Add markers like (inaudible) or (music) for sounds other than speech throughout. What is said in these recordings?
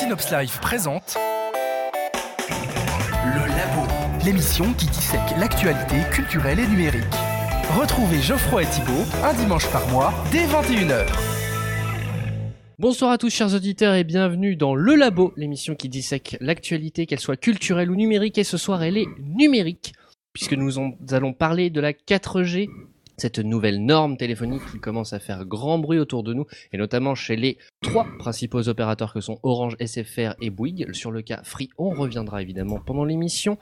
Synops Live présente Le Labo, l'émission qui dissèque l'actualité culturelle et numérique. Retrouvez Geoffroy et Thibault un dimanche par mois dès 21h. Bonsoir à tous chers auditeurs et bienvenue dans Le Labo, l'émission qui dissèque l'actualité, qu'elle soit culturelle ou numérique, et ce soir elle est numérique, puisque nous en- allons parler de la 4G, cette nouvelle norme téléphonique qui commence à faire grand bruit autour de nous, et notamment chez les trois principaux opérateurs que sont Orange, SFR et Bouygues. Sur le cas Free, on reviendra évidemment pendant l'émission.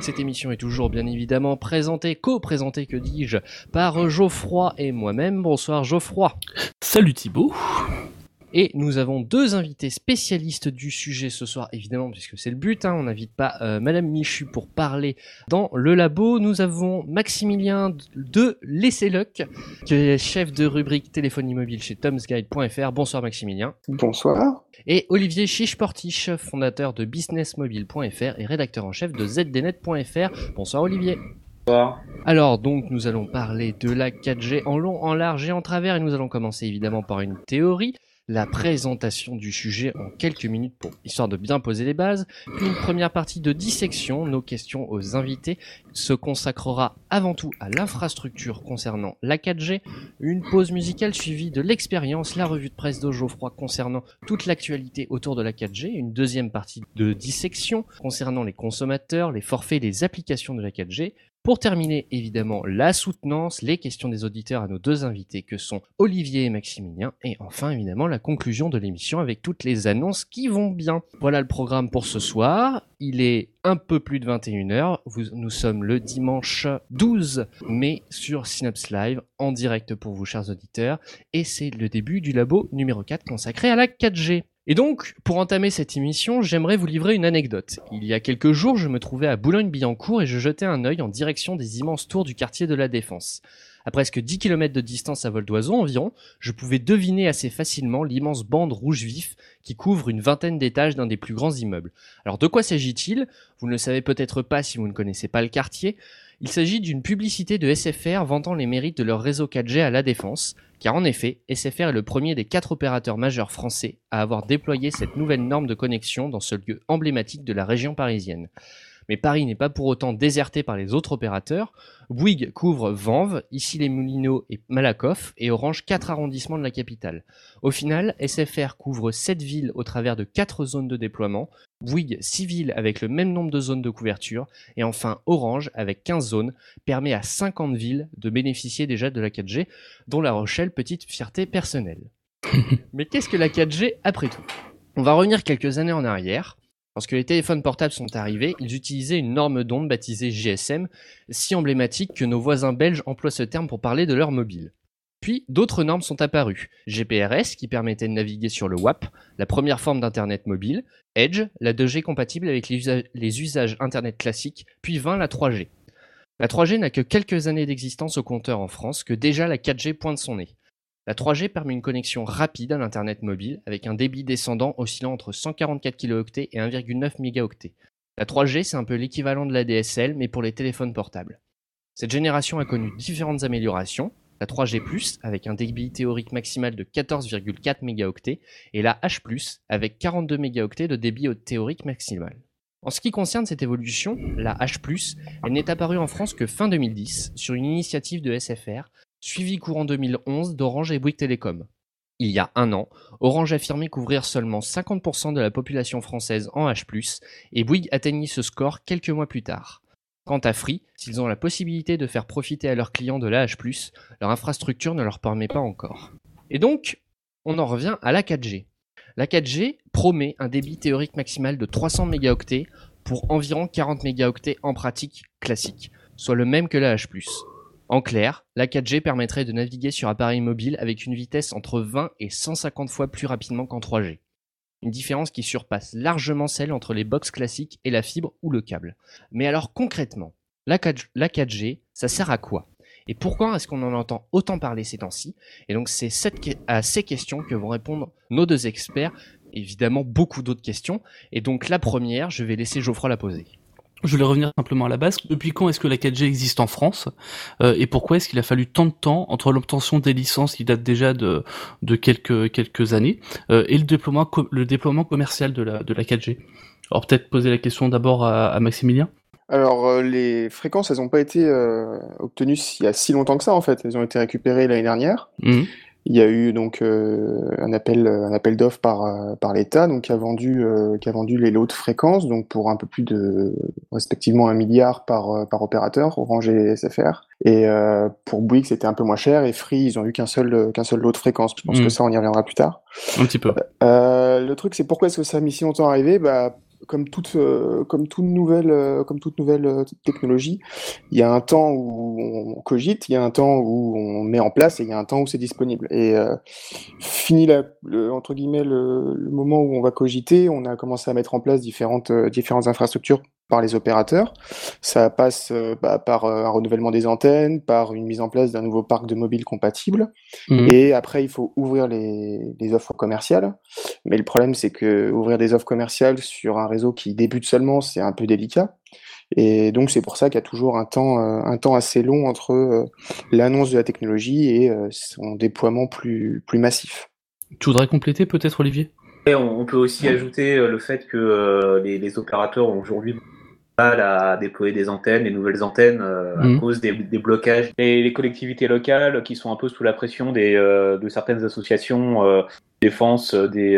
Cette émission est toujours bien évidemment présentée, co-présentée que dis-je, par Geoffroy et moi-même. Bonsoir Geoffroy. Salut Thibaut. Et nous avons deux invités spécialistes du sujet ce soir, évidemment, puisque c'est le but. Hein, on n'invite pas euh, Madame Michu pour parler dans le labo. Nous avons Maximilien de Lesseluc, qui est chef de rubrique téléphonie mobile chez tomsguide.fr. Bonsoir Maximilien. Bonsoir. Et Olivier Chiche-Portiche, fondateur de businessmobile.fr et rédacteur en chef de zdnet.fr. Bonsoir Olivier. Alors donc nous allons parler de la 4G en long, en large et en travers et nous allons commencer évidemment par une théorie, la présentation du sujet en quelques minutes pour histoire de bien poser les bases, une première partie de dissection, nos questions aux invités se consacrera avant tout à l'infrastructure concernant la 4G, une pause musicale suivie de l'expérience, la revue de presse de Geoffroy concernant toute l'actualité autour de la 4G, une deuxième partie de dissection concernant les consommateurs, les forfaits, les applications de la 4G, pour terminer, évidemment, la soutenance, les questions des auditeurs à nos deux invités que sont Olivier et Maximilien, et enfin, évidemment, la conclusion de l'émission avec toutes les annonces qui vont bien. Voilà le programme pour ce soir. Il est un peu plus de 21h. Vous, nous sommes le dimanche 12 mai sur Synops Live, en direct pour vous, chers auditeurs, et c'est le début du labo numéro 4 consacré à la 4G. Et donc, pour entamer cette émission, j'aimerais vous livrer une anecdote. Il y a quelques jours, je me trouvais à Boulogne-Billancourt et je jetais un œil en direction des immenses tours du quartier de la Défense. À presque 10 km de distance à vol d'oiseau environ, je pouvais deviner assez facilement l'immense bande rouge vif qui couvre une vingtaine d'étages d'un des plus grands immeubles. Alors de quoi s'agit-il? Vous ne le savez peut-être pas si vous ne connaissez pas le quartier. Il s'agit d'une publicité de SFR vantant les mérites de leur réseau 4G à la Défense, car en effet, SFR est le premier des quatre opérateurs majeurs français à avoir déployé cette nouvelle norme de connexion dans ce lieu emblématique de la région parisienne. Mais Paris n'est pas pour autant déserté par les autres opérateurs. Bouygues couvre Vanves, Issy-les-Moulineaux et Malakoff, et Orange quatre arrondissements de la capitale. Au final, SFR couvre sept villes au travers de quatre zones de déploiement, Bouygues 6 villes avec le même nombre de zones de couverture, et enfin Orange avec 15 zones permet à 50 villes de bénéficier déjà de la 4G, dont La Rochelle, petite fierté personnelle. (laughs) Mais qu'est-ce que la 4G après tout? On va revenir quelques années en arrière. Lorsque les téléphones portables sont arrivés, ils utilisaient une norme d'onde baptisée GSM, si emblématique que nos voisins belges emploient ce terme pour parler de leur mobile. Puis d'autres normes sont apparues. GPRS qui permettait de naviguer sur le WAP, la première forme d'internet mobile, Edge, la 2G compatible avec les usages, internet classiques, puis 20 la 3G. La 3G n'a que quelques années d'existence au compteur en France que déjà la 4G pointe son nez. La 3G permet une connexion rapide à l'internet mobile avec un débit descendant oscillant entre 144 kHz et 1,9 MHz. La 3G c'est un peu l'équivalent de la DSL mais pour les téléphones portables. Cette génération a connu différentes améliorations, la 3G+, avec un débit théorique maximal de 14,4 MHz, et la H+, avec 42 MHz de débit théorique maximal. En ce qui concerne cette évolution, la H+, elle n'est apparue en France que fin 2010, sur une initiative de SFR, suivie courant 2011 d'Orange et Bouygues Télécom. Il y a un an, Orange affirmait couvrir seulement 50% de la population française en H+, et Bouygues atteignit ce score quelques mois plus tard. Quant à Free, s'ils ont la possibilité de faire profiter à leurs clients de la H+, leur infrastructure ne leur permet pas encore. Et donc, on en revient à la 4G. La 4G promet un débit théorique maximal de 300 mégaoctets pour environ 40 mégaoctets en pratique classique, soit le même que la H+. En clair, la 4G permettrait de naviguer sur appareil mobile avec une vitesse entre 20 et 150 fois plus rapidement qu'en 3G. Une différence qui surpasse largement celle entre les box classiques et la fibre ou le câble. Mais alors concrètement, la 4G, ça sert à quoi? Et pourquoi est-ce qu'on en entend autant parler ces temps-ci? Et donc c'est à ces questions que vont répondre nos deux experts, évidemment beaucoup d'autres questions. Et donc la première, je vais laisser Geoffroy la poser. Je voulais revenir simplement à la base. Depuis quand est-ce que la 4G existe en France? Euh, et pourquoi est-ce qu'il a fallu tant de temps entre l'obtention des licences qui datent déjà de, de quelques quelques années euh, et le déploiement le déploiement commercial de la de la 4G Alors peut-être poser la question d'abord à, Maximilien. Alors euh, les fréquences, elles n'ont pas été obtenues il y a si longtemps que ça en fait. Elles ont été récupérées l'année dernière. Mmh. Il y a eu donc euh, un appel, un appel d'offres par, euh, par l'État, donc qui a vendu, euh, qui a vendu les lots de fréquences, donc pour un peu plus de, respectivement un milliard par, par opérateur, Orange et SFR. Et pour Bouygues, c'était un peu moins cher, et Free, ils ont eu qu'un seul, qu'un seul lot de fréquences. Je pense que hmm. ça, on y reviendra plus tard. Un petit peu. le truc, c'est pourquoi est-ce que ça a mis si longtemps à arriver? Bah comme toute, euh, comme toute nouvelle, euh, comme toute nouvelle euh, technologie, il y a un temps où on cogite, il y a un temps où on met en place et il y a un temps où c'est disponible. Et fini la, le, entre guillemets le, le, moment où on va cogiter, on a commencé à mettre en place différentes, différentes infrastructures par les opérateurs. Ça passe euh, bah, par euh, un renouvellement des antennes, par une mise en place d'un nouveau parc de mobiles compatible. Mhm. Et après, il faut ouvrir les, les, offres commerciales. Mais le problème, c'est que ouvrir des offres commerciales sur un réseau qui débute seulement, c'est un peu délicat. Et donc, c'est pour ça qu'il y a toujours un temps, euh, un temps assez long entre l'annonce de la technologie et son déploiement plus, plus massif. Tu voudrais compléter peut-être, Olivier? On, peut aussi ajouter le fait que les, les opérateurs ont aujourd'hui à déployer des antennes, des nouvelles antennes euh, à mhm. cause des, blocages. Et les collectivités locales qui sont un peu sous la pression des, euh, de certaines associations euh, défense des,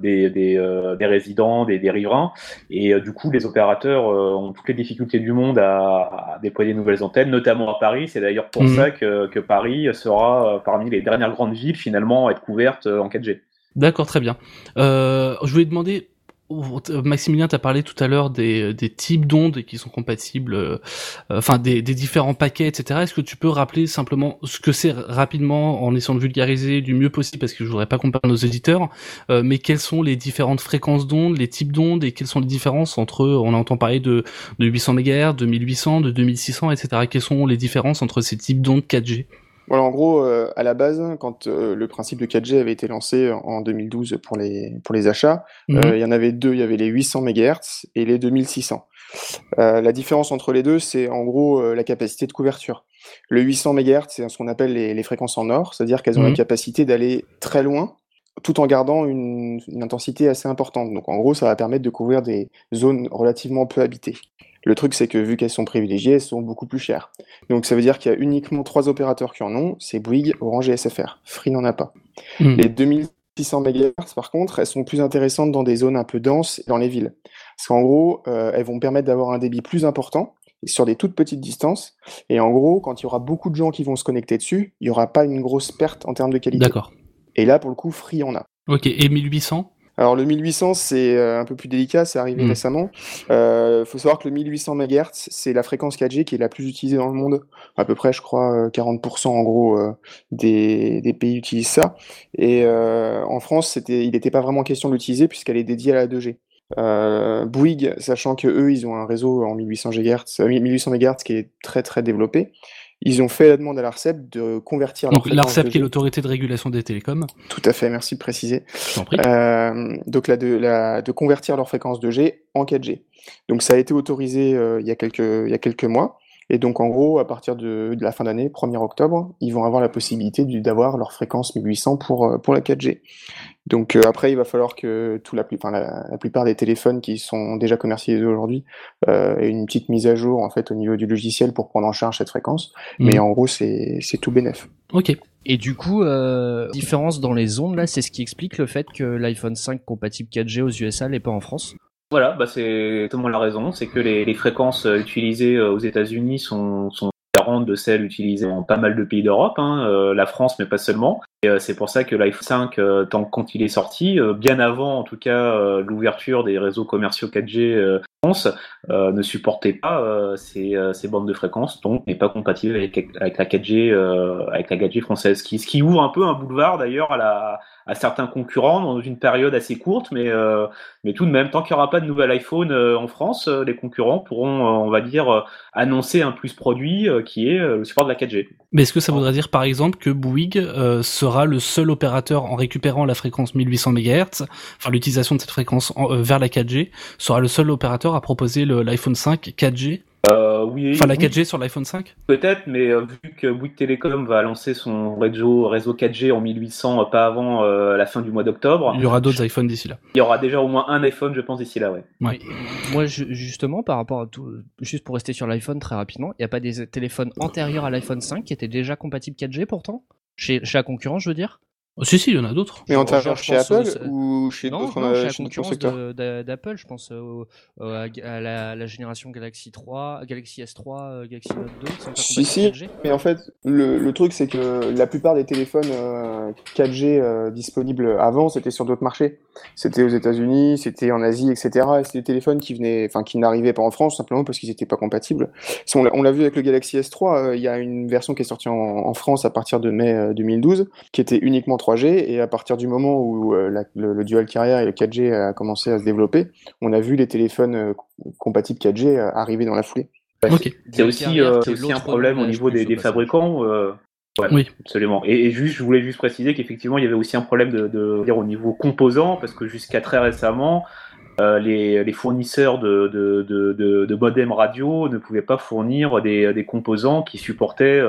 des, des, résidents, des, des riverains. Et du coup, les opérateurs ont toutes les difficultés du monde à, déployer de nouvelles antennes, notamment à Paris. C'est d'ailleurs pour mhm. ça que, que, Paris sera parmi les dernières grandes villes finalement à être couvertes en 4G. D'accord, très bien. je voulais demander Maximilien, tu as parlé tout à l'heure des, des types d'ondes qui sont compatibles, euh, enfin des, des, différents paquets, etc. Est-ce que tu peux rappeler simplement ce que c'est rapidement en essayant de vulgariser du mieux possible, parce que je voudrais pas qu'on parle nos éditeurs, euh, mais quelles sont les différentes fréquences d'ondes, les types d'ondes, et quelles sont les différences entre, on entend parler de, de 800 MHz, de 1800, de 2600, etc. Quelles sont les différences entre ces types d'ondes 4G voilà, en gros, euh, à la base, quand euh, le principe de 4G avait été lancé en 2012 pour les, pour les achats, mhm. euh, il y en avait deux. Il y avait les 800 MHz et les 2600. la différence entre les deux, c'est en gros la capacité de couverture. Le 800 MHz, c'est ce qu'on appelle les, les, fréquences en or, c'est-à-dire qu'elles ont la mhm. capacité d'aller très loin tout en gardant une, une, intensité assez importante. Donc en gros, ça va permettre de couvrir des zones relativement peu habitées. Le truc, c'est que vu qu'elles sont privilégiées, elles sont beaucoup plus chères. Donc ça veut dire qu'il y a uniquement trois opérateurs qui en ont, c'est Bouygues, Orange et SFR. Free n'en a pas. Hmm. Les 2600 MHz, par contre, elles sont plus intéressantes dans des zones un peu denses dans les villes. Parce qu'en gros, euh, elles vont permettre d'avoir un débit plus important sur des toutes petites distances. Et en gros, quand il y aura beaucoup de gens qui vont se connecter dessus, il n'y aura pas une grosse perte en termes de qualité. D'accord. Et là, pour le coup, Free en a. Ok, et 1800 alors le 1800 c'est euh, un peu plus délicat, c'est arrivé mm. récemment. Il euh, faut savoir que le 1800 MHz c'est la fréquence 4G qui est la plus utilisée dans le monde. À peu près, je crois, 40% euh, en gros des, des, pays utilisent ça. Et en France, c'était, il n'était pas vraiment question de l'utiliser puisqu'elle est dédiée à la 2G. Bouygues, sachant que eux, ils ont un réseau en 1800 MHz, 1800 MHz qui est très très développé, ils ont fait la demande à l'ARCEP de convertir. Donc l'ARCEP qui est l'autorité de régulation des télécoms. Tout à fait, merci de préciser. Euh, donc là, de, la, de convertir leur fréquence 2G en 4G. Donc ça a été autorisé euh, il, y a quelques, il y a quelques mois. Et donc en gros, à partir de, de la fin d'année, 1er octobre, ils vont avoir la possibilité d'avoir leur fréquence 1800 pour, euh, pour la 4G. Donc euh, après, il va falloir que tout la, la, plupart des téléphones qui sont déjà commercialisés aujourd'hui euh, aient une petite mise à jour en fait au niveau du logiciel pour prendre en charge cette fréquence. Mhm. Mais en gros, c'est tout bénef. Ok. Et du coup, euh, différence dans les ondes là, c'est ce qui explique le fait que l'iPhone 5 compatible 4G aux USA n'est pas en France? Voilà, bah c'est totalement la raison, c'est que les, fréquences euh, utilisées aux États-Unis sont de celles utilisées en pas mal de pays d'Europe, hein, euh, la France mais pas seulement. Euh, c'est pour ça que l'iPhone 5, euh, tant quand il est sorti, bien avant en tout cas l'ouverture des réseaux commerciaux 4G France, ne supportait pas ces, bandes de fréquences, donc n'est pas compatible avec, la 4G, avec la 4G française, ce qui ouvre un peu un boulevard d'ailleurs à certains concurrents dans une période assez courte, mais, tout de même, tant qu'il n'y aura pas de nouvel iPhone en France, les concurrents pourront, on va dire, annoncer un plus produit qui est le support de la 4G. Mais est-ce que ça voudrait dire par exemple que Bouygues sera le seul opérateur en récupérant la fréquence 1800 MHz, enfin l'utilisation de cette fréquence vers la 4G, sera le seul opérateur à proposer l'iPhone 5 4G euh, oui, enfin, la 4G sur l'iPhone 5 Peut-être, mais euh, vu que Bouygues Telecom va lancer son réseau, réseau 4G en 1800 euh, pas avant la fin du mois d'octobre. Il y aura d'autres iPhones d'ici là. Il y aura déjà au moins un iPhone, je pense, d'ici là, ouais. Moi, justement, par rapport à tout, juste pour rester sur l'iPhone très rapidement, il n'y a pas des téléphones antérieurs à l'iPhone 5 qui étaient déjà compatibles 4G pourtant? Chez, chez la concurrence, je veux dire? Oh, si, si, il y en a d'autres. Mais antérieur chez Apple ou chez d'autres non, chez la concurrence d'Apple, je pense à, la, génération Galaxy 3, Galaxy S3, Galaxy Note 2. Si, si, mais en fait, le, le truc, c'est que la plupart des téléphones 4G euh, disponibles avant, c'était sur d'autres marchés. C'était aux États-Unis, c'était en Asie, etc. Et c'était des téléphones qui venaient, enfin, qui n'arrivaient pas en France simplement parce qu'ils n'étaient pas compatibles. On l'a vu avec le Galaxy S3, euh, il y a une version qui est sortie en, en France à partir de mai 2012, euh, qui était uniquement 3 3G, et à partir du moment où euh, le, dual carrière et le 4G a commencé à se développer, on a vu les téléphones euh, compatibles 4G euh, arriver dans la foulée. C'est aussi, aussi un problème au niveau des, fabricants. oui, absolument. Et, juste, je voulais juste préciser qu'effectivement, il y avait aussi un problème de, dire au niveau composant, parce que jusqu'à très récemment, les, fournisseurs de, de, modem radio ne pouvaient pas fournir des, des composants qui supportaient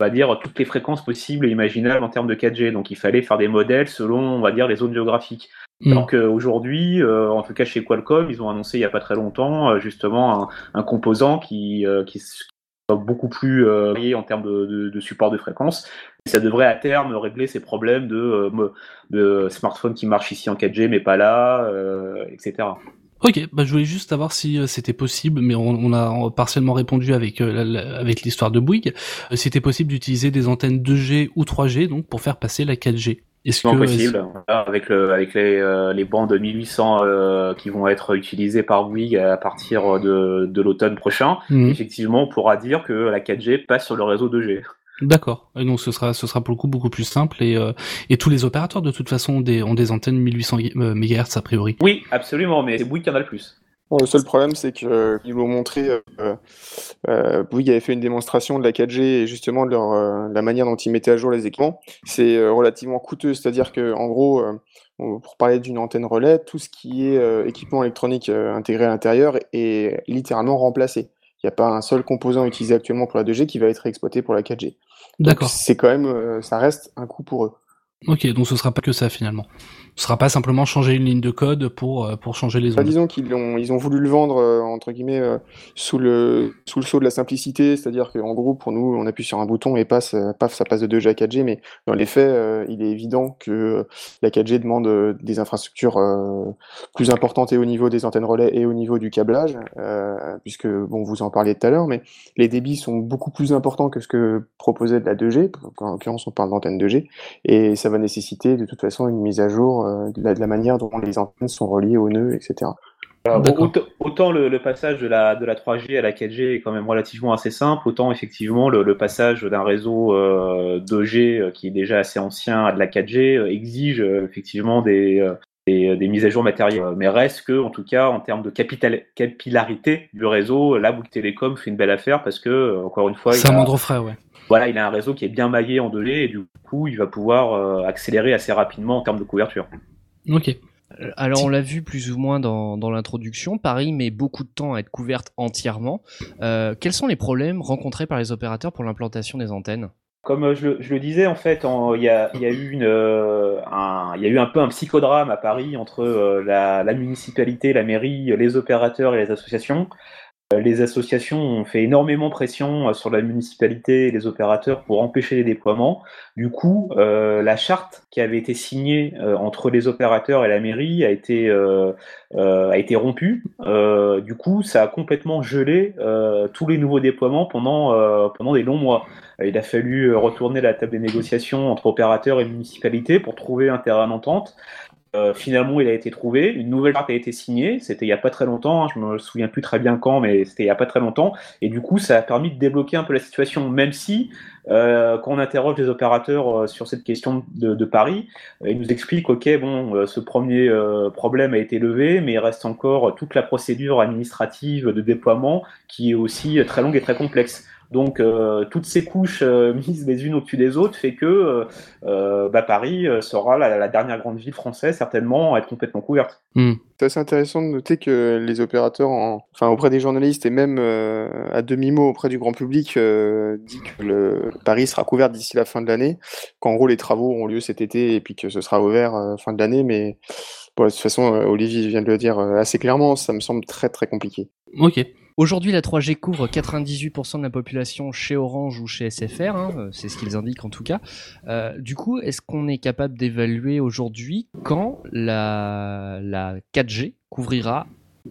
on va dire, toutes les fréquences possibles et imaginables en termes de 4G. Donc il fallait faire des modèles selon, on va dire, les zones géographiques. Mm. Donc aujourd'hui, euh, en tout cas chez Qualcomm, ils ont annoncé il n'y a pas très longtemps euh, justement un, composant qui, euh, qui est beaucoup plus varié en termes de, de, support de fréquence. Et ça devrait à terme régler ces problèmes de, de smartphones qui marchent ici en 4G mais pas là, etc. Ok, bah je voulais juste savoir si euh, c'était possible, mais on, a partiellement répondu avec euh, avec l'histoire de Bouygues. Euh, c'était possible d'utiliser des antennes 2G ou 3G donc pour faire passer la 4G. Est-ce que possible avec le avec les les bandes 1800 qui vont être utilisées par Bouygues à partir de de l'automne prochain, mhm. effectivement, on pourra dire que la 4G passe sur le réseau 2G. D'accord. Et donc ce sera ce sera pour le coup beaucoup plus simple et euh, et tous les opérateurs de toute façon ont des ont des antennes 1800 euh, MHz a priori. Oui, absolument, mais c'est Bouygues qui en a le plus. le seul problème, c'est qu'ils euh, l'ont montré. Euh, Bouygues avait fait une démonstration de la 4G et justement de leur, la manière dont ils mettaient à jour les équipements. C'est relativement coûteux, c'est-à-dire que en gros, pour parler d'une antenne relais, tout ce qui est équipement électronique intégré à l'intérieur est littéralement remplacé. Il n'y a pas un seul composant utilisé actuellement pour la 2G qui va être exploité pour la 4G. D'accord. C'est quand même, euh, ça reste un coût pour eux. Ok, donc ce sera pas que ça finalement. Ce sera pas simplement changer une ligne de code pour euh, pour changer les bah, ondes. disons qu'ils ont ils ont voulu le vendre euh, entre guillemets euh, sous le sous le sceau de la simplicité, c'est-à-dire qu'en gros pour nous on appuie sur un bouton et passe paf ça passe de 2G à 4G, mais dans les faits il est évident que la 4G demande des infrastructures plus importantes et au niveau des antennes relais et au niveau du câblage, puisque bon vous en parliez tout à l'heure, mais les débits sont beaucoup plus importants que ce que proposait de la 2G. En l'occurrence on parle d'antenne 2G et ça va nécessiter de toute façon une mise à jour euh, de, la, manière dont les antennes sont reliées aux nœuds, etc. autant, le, passage de la, de la 3G à la 4G est quand même relativement assez simple, autant effectivement le, passage d'un réseau 2G euh, qui est déjà assez ancien à de la 4G euh, exige effectivement des, des, mises à jour matérielles. Mais reste que, en tout cas, en termes de capital, capillarité du réseau, là, Bouygues Télécom fait une belle affaire parce que, encore une fois, c'est un moindre frais, ouais voilà, il a un réseau qui est bien maillé en 2G et du coup, il va pouvoir euh, accélérer assez rapidement en termes de couverture. Ok. Euh, alors on l'a vu plus ou moins dans, l'introduction, Paris met beaucoup de temps à être couverte entièrement. Euh, quels sont les problèmes rencontrés par les opérateurs pour l'implantation des antennes? Comme je, le disais, en fait, il y, a, eu un, y a eu un peu un psychodrame à Paris entre la, la, municipalité, la mairie, les opérateurs et les associations. Euh, les associations ont fait énormément pression euh, sur la municipalité et les opérateurs pour empêcher les déploiements. Du coup, euh, la charte qui avait été signée entre les opérateurs et la mairie a été, a été rompue. du coup, ça a complètement gelé tous les nouveaux déploiements pendant, pendant des longs mois. Il a fallu retourner la table des négociations entre opérateurs et municipalités pour trouver un terrain d'entente. Euh, finalement, il a été trouvé. Une nouvelle charte a été signée. C'était il n'y a pas très longtemps. Hein, je me souviens plus très bien quand, mais c'était il n'y a pas très longtemps. Et du coup, ça a permis de débloquer un peu la situation, même si, euh, quand on interroge les opérateurs euh, sur cette question de, Paris, ils nous expliquent, OK, bon, ce premier problème a été levé, mais il reste encore toute la procédure administrative de déploiement qui est aussi très longue et très complexe. Donc toutes ces couches (laughs) mises les unes au-dessus des autres fait que bah, Paris sera la, dernière grande ville française certainement à être complètement couverte. Hmm. C'est assez intéressant de noter que les opérateurs, enfin auprès des journalistes et même à demi-mot auprès du grand public, dit que le... Paris sera couvert d'ici la fin de l'année, qu'en gros les travaux auront lieu cet été et puis que ce sera ouvert fin de l'année, mais de toute façon, euh, Olivier vient de le dire euh, assez clairement, ça me semble très très compliqué. Ok. Aujourd'hui, la 3G couvre 98% de la population chez Orange ou chez SFR, hein, euh, c'est ce qu'ils indiquent en tout cas. du coup, est-ce qu'on est capable d'évaluer aujourd'hui quand la, la 4G couvrira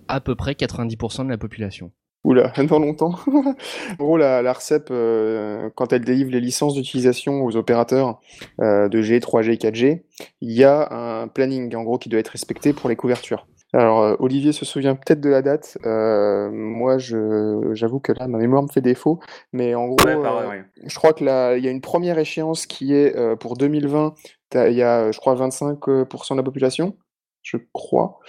à peu près 90% de la population? Oula, (laughs) dans longtemps. en gros, la, RCEP, euh, quand elle délivre les licences d'utilisation aux opérateurs euh, de G, 3G, 4G, il y a un planning, en gros, qui doit être respecté pour les couvertures. Alors, euh, Olivier se souvient peut-être de la date. moi, j'avoue que là, ma mémoire me fait défaut. Mais en gros, je crois qu'il y a une première échéance qui est pour 2020. Il y a, je crois, 25% de la population je crois.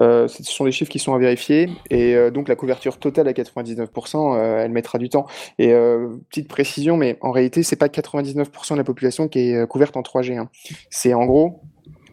Euh, ce sont des chiffres qui sont à vérifier. Et euh, donc la couverture totale à 99%, euh, elle mettra du temps. Et petite précision, mais en réalité, c'est pas 99% de la population qui est couverte en 3G. Hein. C'est en gros,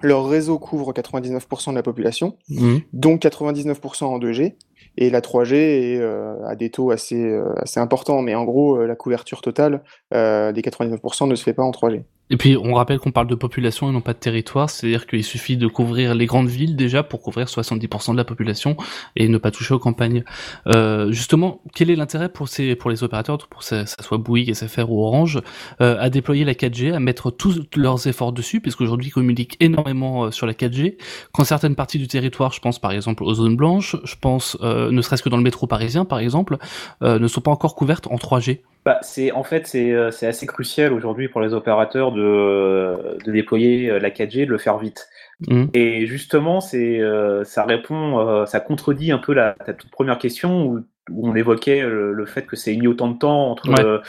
leur réseau couvre 99% de la population, mmh. donc 99% en 2G. Et la 3G est à des taux assez, assez importants, mais en gros, la couverture totale des 99% ne se fait pas en 3G. Et puis on rappelle qu'on parle de population et non pas de territoire, c'est-à-dire qu'il suffit de couvrir les grandes villes déjà pour couvrir 70% de la population et ne pas toucher aux campagnes. Euh, justement, quel est l'intérêt pour ces pour les opérateurs, pour que ça, soit Bouygues, SFR ou Orange, euh, à déployer la 4G, à mettre tous leurs efforts dessus, puisqu'aujourd'hui ils communiquent énormément euh, sur la 4G, quand certaines parties du territoire, je pense par exemple aux zones blanches, je pense euh, ne serait-ce que dans le métro parisien par exemple, euh, ne sont pas encore couvertes en 3G bah, c'est en fait c'est euh, assez crucial aujourd'hui pour les opérateurs de, de déployer euh, la 4G, de le faire vite. Mmh. Et justement, c'est euh, ça répond, ça contredit un peu la, ta toute première question où, où on évoquait le, fait que c'est mis autant de temps entre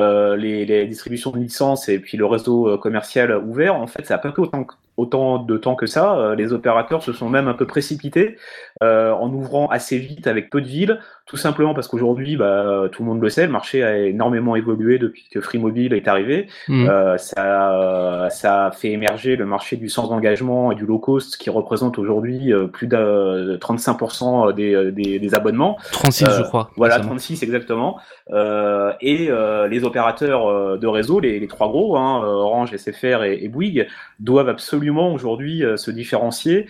euh, les, les, distributions de licences et puis le réseau commercial ouvert. En fait, ça n'a pas pris autant, autant de temps que ça. les opérateurs se sont même un peu précipités en ouvrant assez vite avec peu de villes tout simplement parce qu'aujourd'hui, bah, tout le monde le sait, le marché a énormément évolué depuis que Free Mobile est arrivé. Mmh. Euh, ça, ça a fait émerger le marché du sans engagement et du low cost qui représente aujourd'hui euh, plus de 35% des, des, des, abonnements. 36, je euh, crois. Voilà, 36 exactement. Euh, et les opérateurs de réseau, les, trois gros, hein, Orange, SFR et, et, Bouygues, doivent absolument aujourd'hui se différencier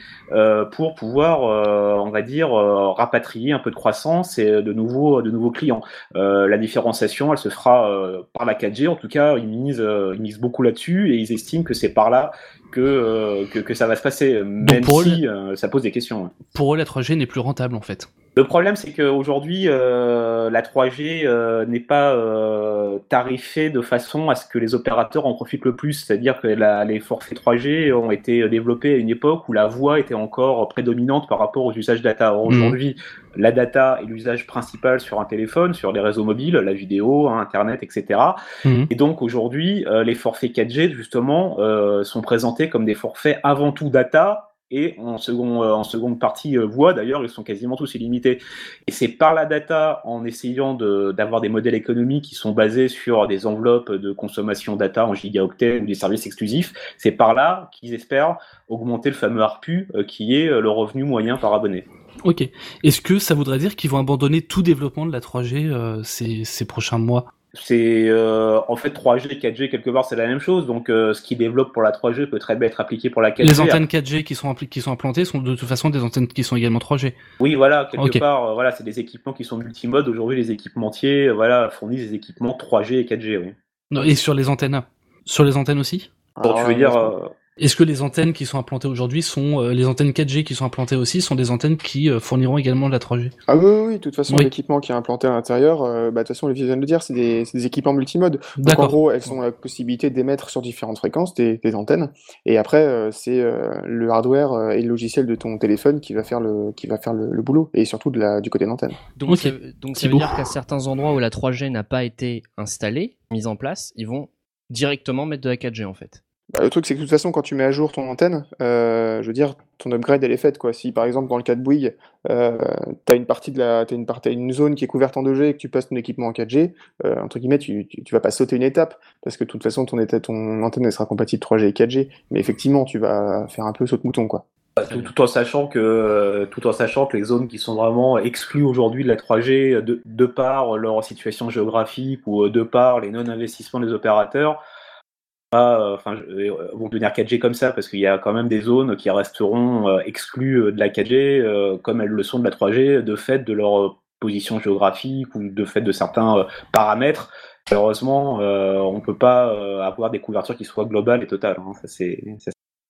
pour pouvoir, on va dire, rapatrier un peu de croissance et de nouveaux, de nouveaux clients. Euh, la différenciation, elle se fera euh, par la 4G. En tout cas, ils misent, euh, ils misent beaucoup là-dessus et ils estiment que c'est par là que, que, ça va se passer, même si ça pose des questions. Pour eux, la 3G n'est plus rentable en fait. Le problème, c'est qu'aujourd'hui, euh, la 3G euh, n'est pas euh, tarifée de façon à ce que les opérateurs en profitent le plus. C'est-à-dire que les forfaits 3G ont été développés à une époque où la voix était encore prédominante par rapport aux usages data. Mmh. La data est l'usage principal sur un téléphone, sur les réseaux mobiles, la vidéo, hein, Internet, etc. Mmh. Et donc aujourd'hui, les forfaits 4G, justement, sont présentés comme des forfaits avant tout data et en, second, euh, en seconde partie euh, voix. D'ailleurs, ils sont quasiment tous illimités. Et c'est par la data, en essayant d'avoir des modèles économiques qui sont basés sur des enveloppes de consommation data en gigaoctets ou des services exclusifs, c'est par là qu'ils espèrent augmenter le fameux ARPU euh, qui est le revenu moyen par abonné. Ok. Est-ce que ça voudrait dire qu'ils vont abandonner tout développement de la 3G ces, ces prochains mois? C'est euh, en fait 3G, 4G quelque part c'est la même chose. Donc euh, ce qui développe pour la 3G peut très bien être appliqué pour la 4G. Les antennes 4G qui sont qui sont implantées sont de toute façon des antennes qui sont également 3G. Oui, voilà, quelque part euh, voilà, c'est des équipements qui sont multimodes. Aujourd'hui, les équipementiers voilà fournissent des équipements 3G et 4G, oui. Non, et sur les antennes Sur les antennes aussi? Bon, tu veux dire est-ce que les antennes qui sont implantées aujourd'hui sont euh, les antennes 4G qui sont implantées aussi sont des antennes qui euh, fourniront également de la 3G Ah oui, oui, de toute façon l'équipement qui est implanté à l'intérieur, euh, bah, de toute façon les vient de le dire, c'est des, des, équipements multimodes. Donc en gros, elles ont la possibilité d'émettre sur différentes fréquences des, des antennes, et après c'est le hardware et le logiciel de ton téléphone qui va faire le qui va faire le, boulot, et surtout de la, du côté d'antenne. Donc, donc ça veut dire qu'à certains endroits où la 3G n'a pas été installée, mise en place, ils vont directement mettre de la 4G en fait. Bah, le truc, c'est que de toute façon, quand tu mets à jour ton antenne, euh, je veux dire, ton upgrade, elle est faite. Quoi. Si par exemple, dans le cas de Bouygues, euh, tu as une partie de la, une, zone qui est couverte en 2G et que tu passes ton équipement en 4G, euh, entre guillemets, tu, tu, vas pas sauter une étape parce que de toute façon, ton, antenne sera compatible 3G et 4G. Mais effectivement, tu vas faire un peu saute mouton. Quoi. Tout, en sachant que, tout en sachant que les zones qui sont vraiment exclues aujourd'hui de la 3G, de, par leur situation géographique ou de par les non-investissements des opérateurs, euh, enfin, euh, vont devenir 4G comme ça parce qu'il y a quand même des zones qui resteront euh, exclues de la 4G comme elles le sont de la 3G de fait de leur position géographique ou de fait de certains paramètres. Malheureusement, on ne peut pas avoir des couvertures qui soient globales et totales. Hein. Ça, c'est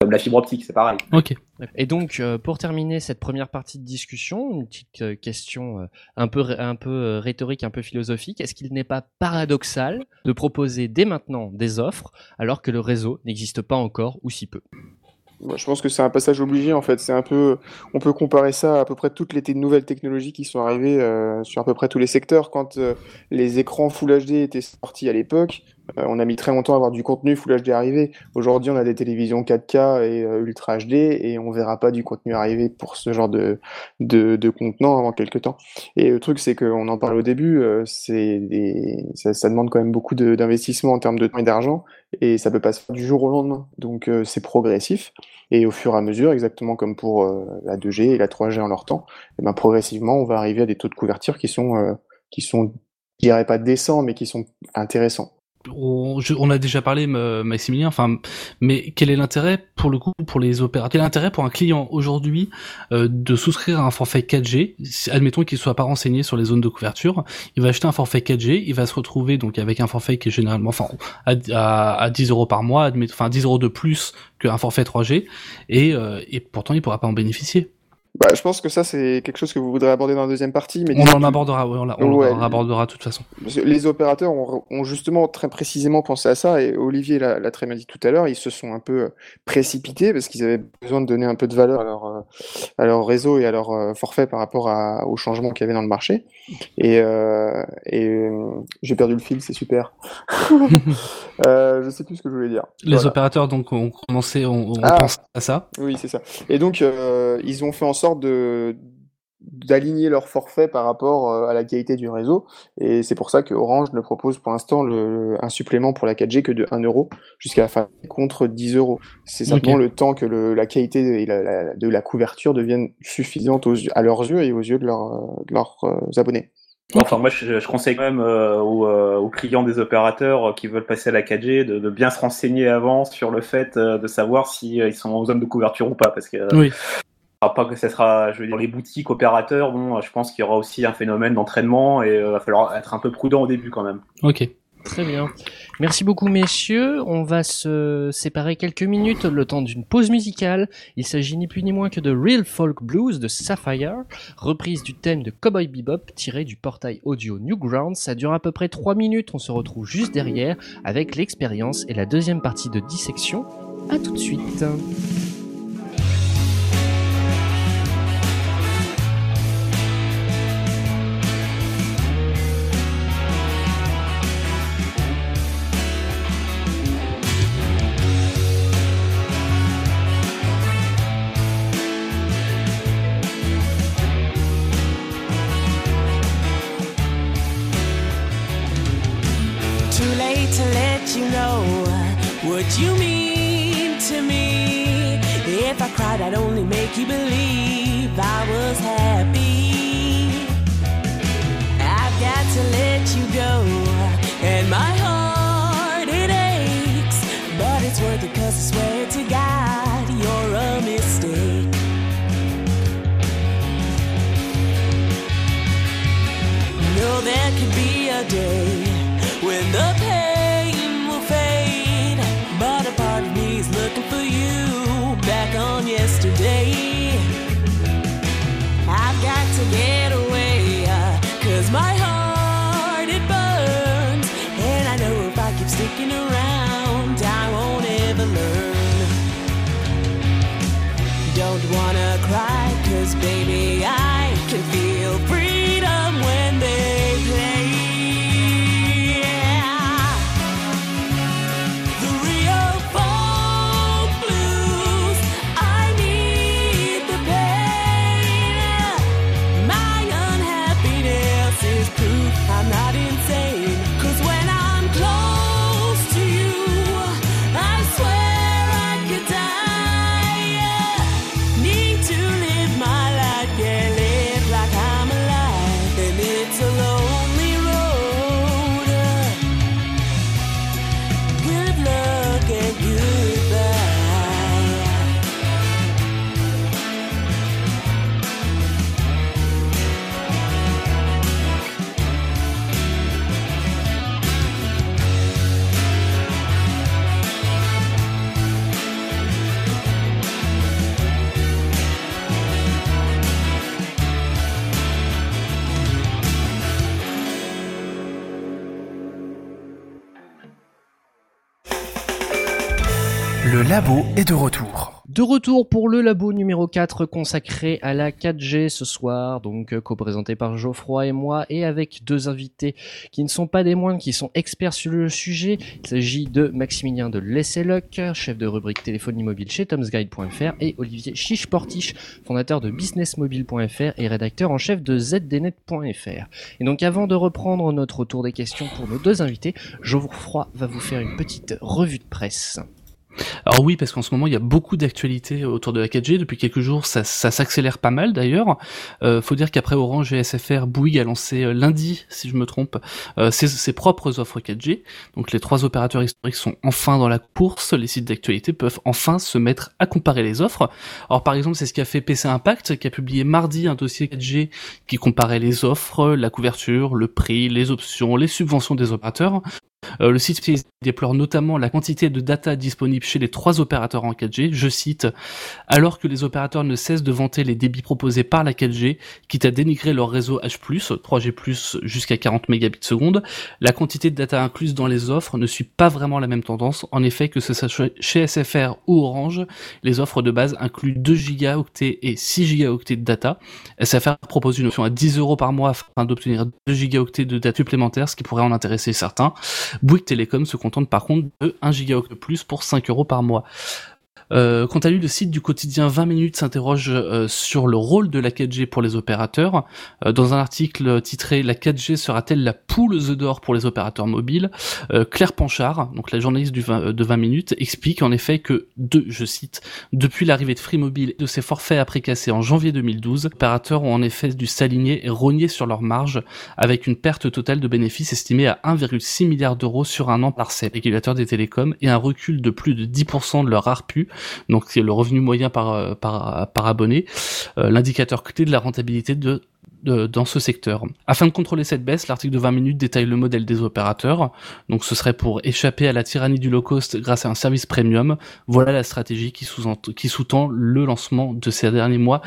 comme la fibre optique, c'est pareil. Ok. Et donc, euh, pour terminer cette première partie de discussion, une petite euh, question euh, un peu, un peu rhétorique, un peu philosophique. Est-ce qu'il n'est pas paradoxal de proposer dès maintenant des offres alors que le réseau n'existe pas encore ou si peu? Je pense que c'est un passage obligé en fait. C'est un peu, on peut comparer ça à, peu près toutes les nouvelles technologies qui sont arrivées sur à peu près tous les secteurs. Quand les écrans Full HD étaient sortis à l'époque, euh, on a mis très longtemps à avoir du contenu Full HD arrivé. Aujourd'hui, on a des télévisions 4K et euh, Ultra HD et on verra pas du contenu arriver pour ce genre de, de, contenant avant quelques temps. Et le truc, c'est qu'on en parle au début, euh, c'est ça, demande quand même beaucoup d'investissement en termes de temps et d'argent et ça peut pas se faire du jour au lendemain. Donc c'est progressif et au fur et à mesure, exactement comme pour la 2G et la 3G en leur temps, eh ben, progressivement, on va arriver à des taux de couverture qui sont, qui sont, je dirais pas décents, mais qui sont intéressants on, a déjà parlé, Maximilien. Enfin, mais quel est l'intérêt pour le coup pour les opérateurs Quel est l'intérêt pour un client aujourd'hui euh, de souscrire à un forfait 4G Admettons qu'il soit pas renseigné sur les zones de couverture, il va acheter un forfait 4G, il va se retrouver donc avec un forfait qui est généralement, enfin, à, à, 10 euros par mois, enfin 10 euros de plus qu'un forfait 3G, et, euh, et pourtant il pourra pas en bénéficier. Bah, je pense que ça, c'est quelque chose que vous voudrez aborder dans la deuxième partie. Mais on en abordera, oui, on, en abordera de toute façon. Les opérateurs ont, justement très précisément pensé à ça, et Olivier l'a très bien dit tout à l'heure, ils se sont un peu euh, précipités parce qu'ils avaient besoin de donner un peu de valeur à leur, euh, à leur réseau et à leur euh, forfait par rapport à, au changement qu'il y avait dans le marché. Et, euh, et j'ai perdu le fil, c'est super. (laughs) (laughs) euh, je sais plus ce que je voulais dire. Les opérateurs donc ont commencé, on, on ah. pense à ça. Oui, c'est ça. Et donc ils ont fait en sorte de d'aligner leur forfait par rapport euh, à la qualité du réseau. Et c'est pour ça que Orange ne propose pour l'instant un supplément pour la 4G que de 1 euro jusqu'à la fin contre 10 euros. C'est simplement le temps que la qualité de la couverture devienne suffisante à leurs yeux et aux yeux de, leurs euh, abonnés. Enfin, moi, je, conseille quand même euh, aux, clients des opérateurs qui veulent passer à la 4G de, bien se renseigner avant sur le fait de savoir s'ils ils sont en zone de couverture ou pas, parce que oui pas que ce sera, je veux dire, les boutiques opérateurs, bon, je pense qu'il y aura aussi un phénomène d'entraînement et il euh, va falloir être un peu prudent au début quand même. Ok. Très bien. Merci beaucoup messieurs. On va se séparer quelques minutes le temps d'une pause musicale. Il s'agit ni plus ni moins que de Real Folk Blues de Sapphire, reprise du thème de Cowboy Bebop tiré du portail audio Newgrounds. Ça dure à peu près 3 minutes. On se retrouve juste derrière avec l'expérience et la deuxième partie de dissection. À tout de suite. Only make de retour. De retour pour le labo numéro 4 consacré à la 4G ce soir, donc euh, co-présenté par Geoffroy et moi, et avec deux invités qui ne sont pas des moindres, qui sont experts sur le sujet. Il s'agit de Maximilien de Lesseluck, chef de rubrique téléphonie mobile chez tomsguide.fr, et Olivier Chiche-Portiche, fondateur de businessmobile.fr et rédacteur en chef de zdnet.fr. Et donc avant de reprendre notre tour des questions pour nos deux invités, Geoffroy va vous faire une petite revue de presse. Alors oui, parce qu'en ce moment, il y a beaucoup d'actualités autour de la 4G. Depuis quelques jours, ça, s'accélère pas mal d'ailleurs. Euh, faut dire qu'après Orange et SFR, Bouygues a lancé euh, lundi, si je me trompe, euh, ses, ses, propres offres 4G. Donc les trois opérateurs historiques sont enfin dans la course. Les sites d'actualité peuvent enfin se mettre à comparer les offres. Alors par exemple, c'est ce qu'a fait PC Impact, qui a publié mardi un dossier 4G qui comparait les offres, la couverture, le prix, les options, les subventions des opérateurs. Euh, le site déplore notamment la quantité de data disponible chez les trois opérateurs en 4G. Je cite, alors que les opérateurs ne cessent de vanter les débits proposés par la 4G, quitte à dénigrer leur réseau H+, 3G+, jusqu'à 40 mégabits seconde, la quantité de data incluse dans les offres ne suit pas vraiment la même tendance. En effet, que ce soit chez SFR ou Orange, les offres de base incluent 2 gigaoctets et 6 gigaoctets de data. SFR propose une option à 10 euros par mois afin d'obtenir 2 gigaoctets de data supplémentaires, ce qui pourrait en intéresser certains. Bouygues Telecom se contente par contre de 1 gigaoctet plus pour 5 euros par mois. Euh, quant à lui, le site du quotidien 20 minutes s'interroge euh, sur le rôle de la 4G pour les opérateurs. Euh, dans un article titré La 4G sera-t-elle la poule d'or pour les opérateurs mobiles? Claire Panchard, donc la journaliste du 20, de 20 minutes, explique en effet que, de, je cite, depuis l'arrivée de Free Mobile et de ses forfaits après cassés en janvier 2012, les opérateurs ont en effet dû s'aligner et rogner sur leur marge avec une perte totale de bénéfices estimée à 1,6 milliard d'euros sur un an par régulateurs des télécoms et un recul de plus de 10% de leur ARPU donc c'est le revenu moyen par, euh, abonné, euh, l'indicateur clé de la rentabilité dans ce secteur. Afin de contrôler cette baisse, l'article de 20 minutes détaille le modèle des opérateurs. Donc ce serait pour échapper à la tyrannie du low cost grâce à un service premium. Voilà la stratégie qui sous-tend le lancement de ces derniers mois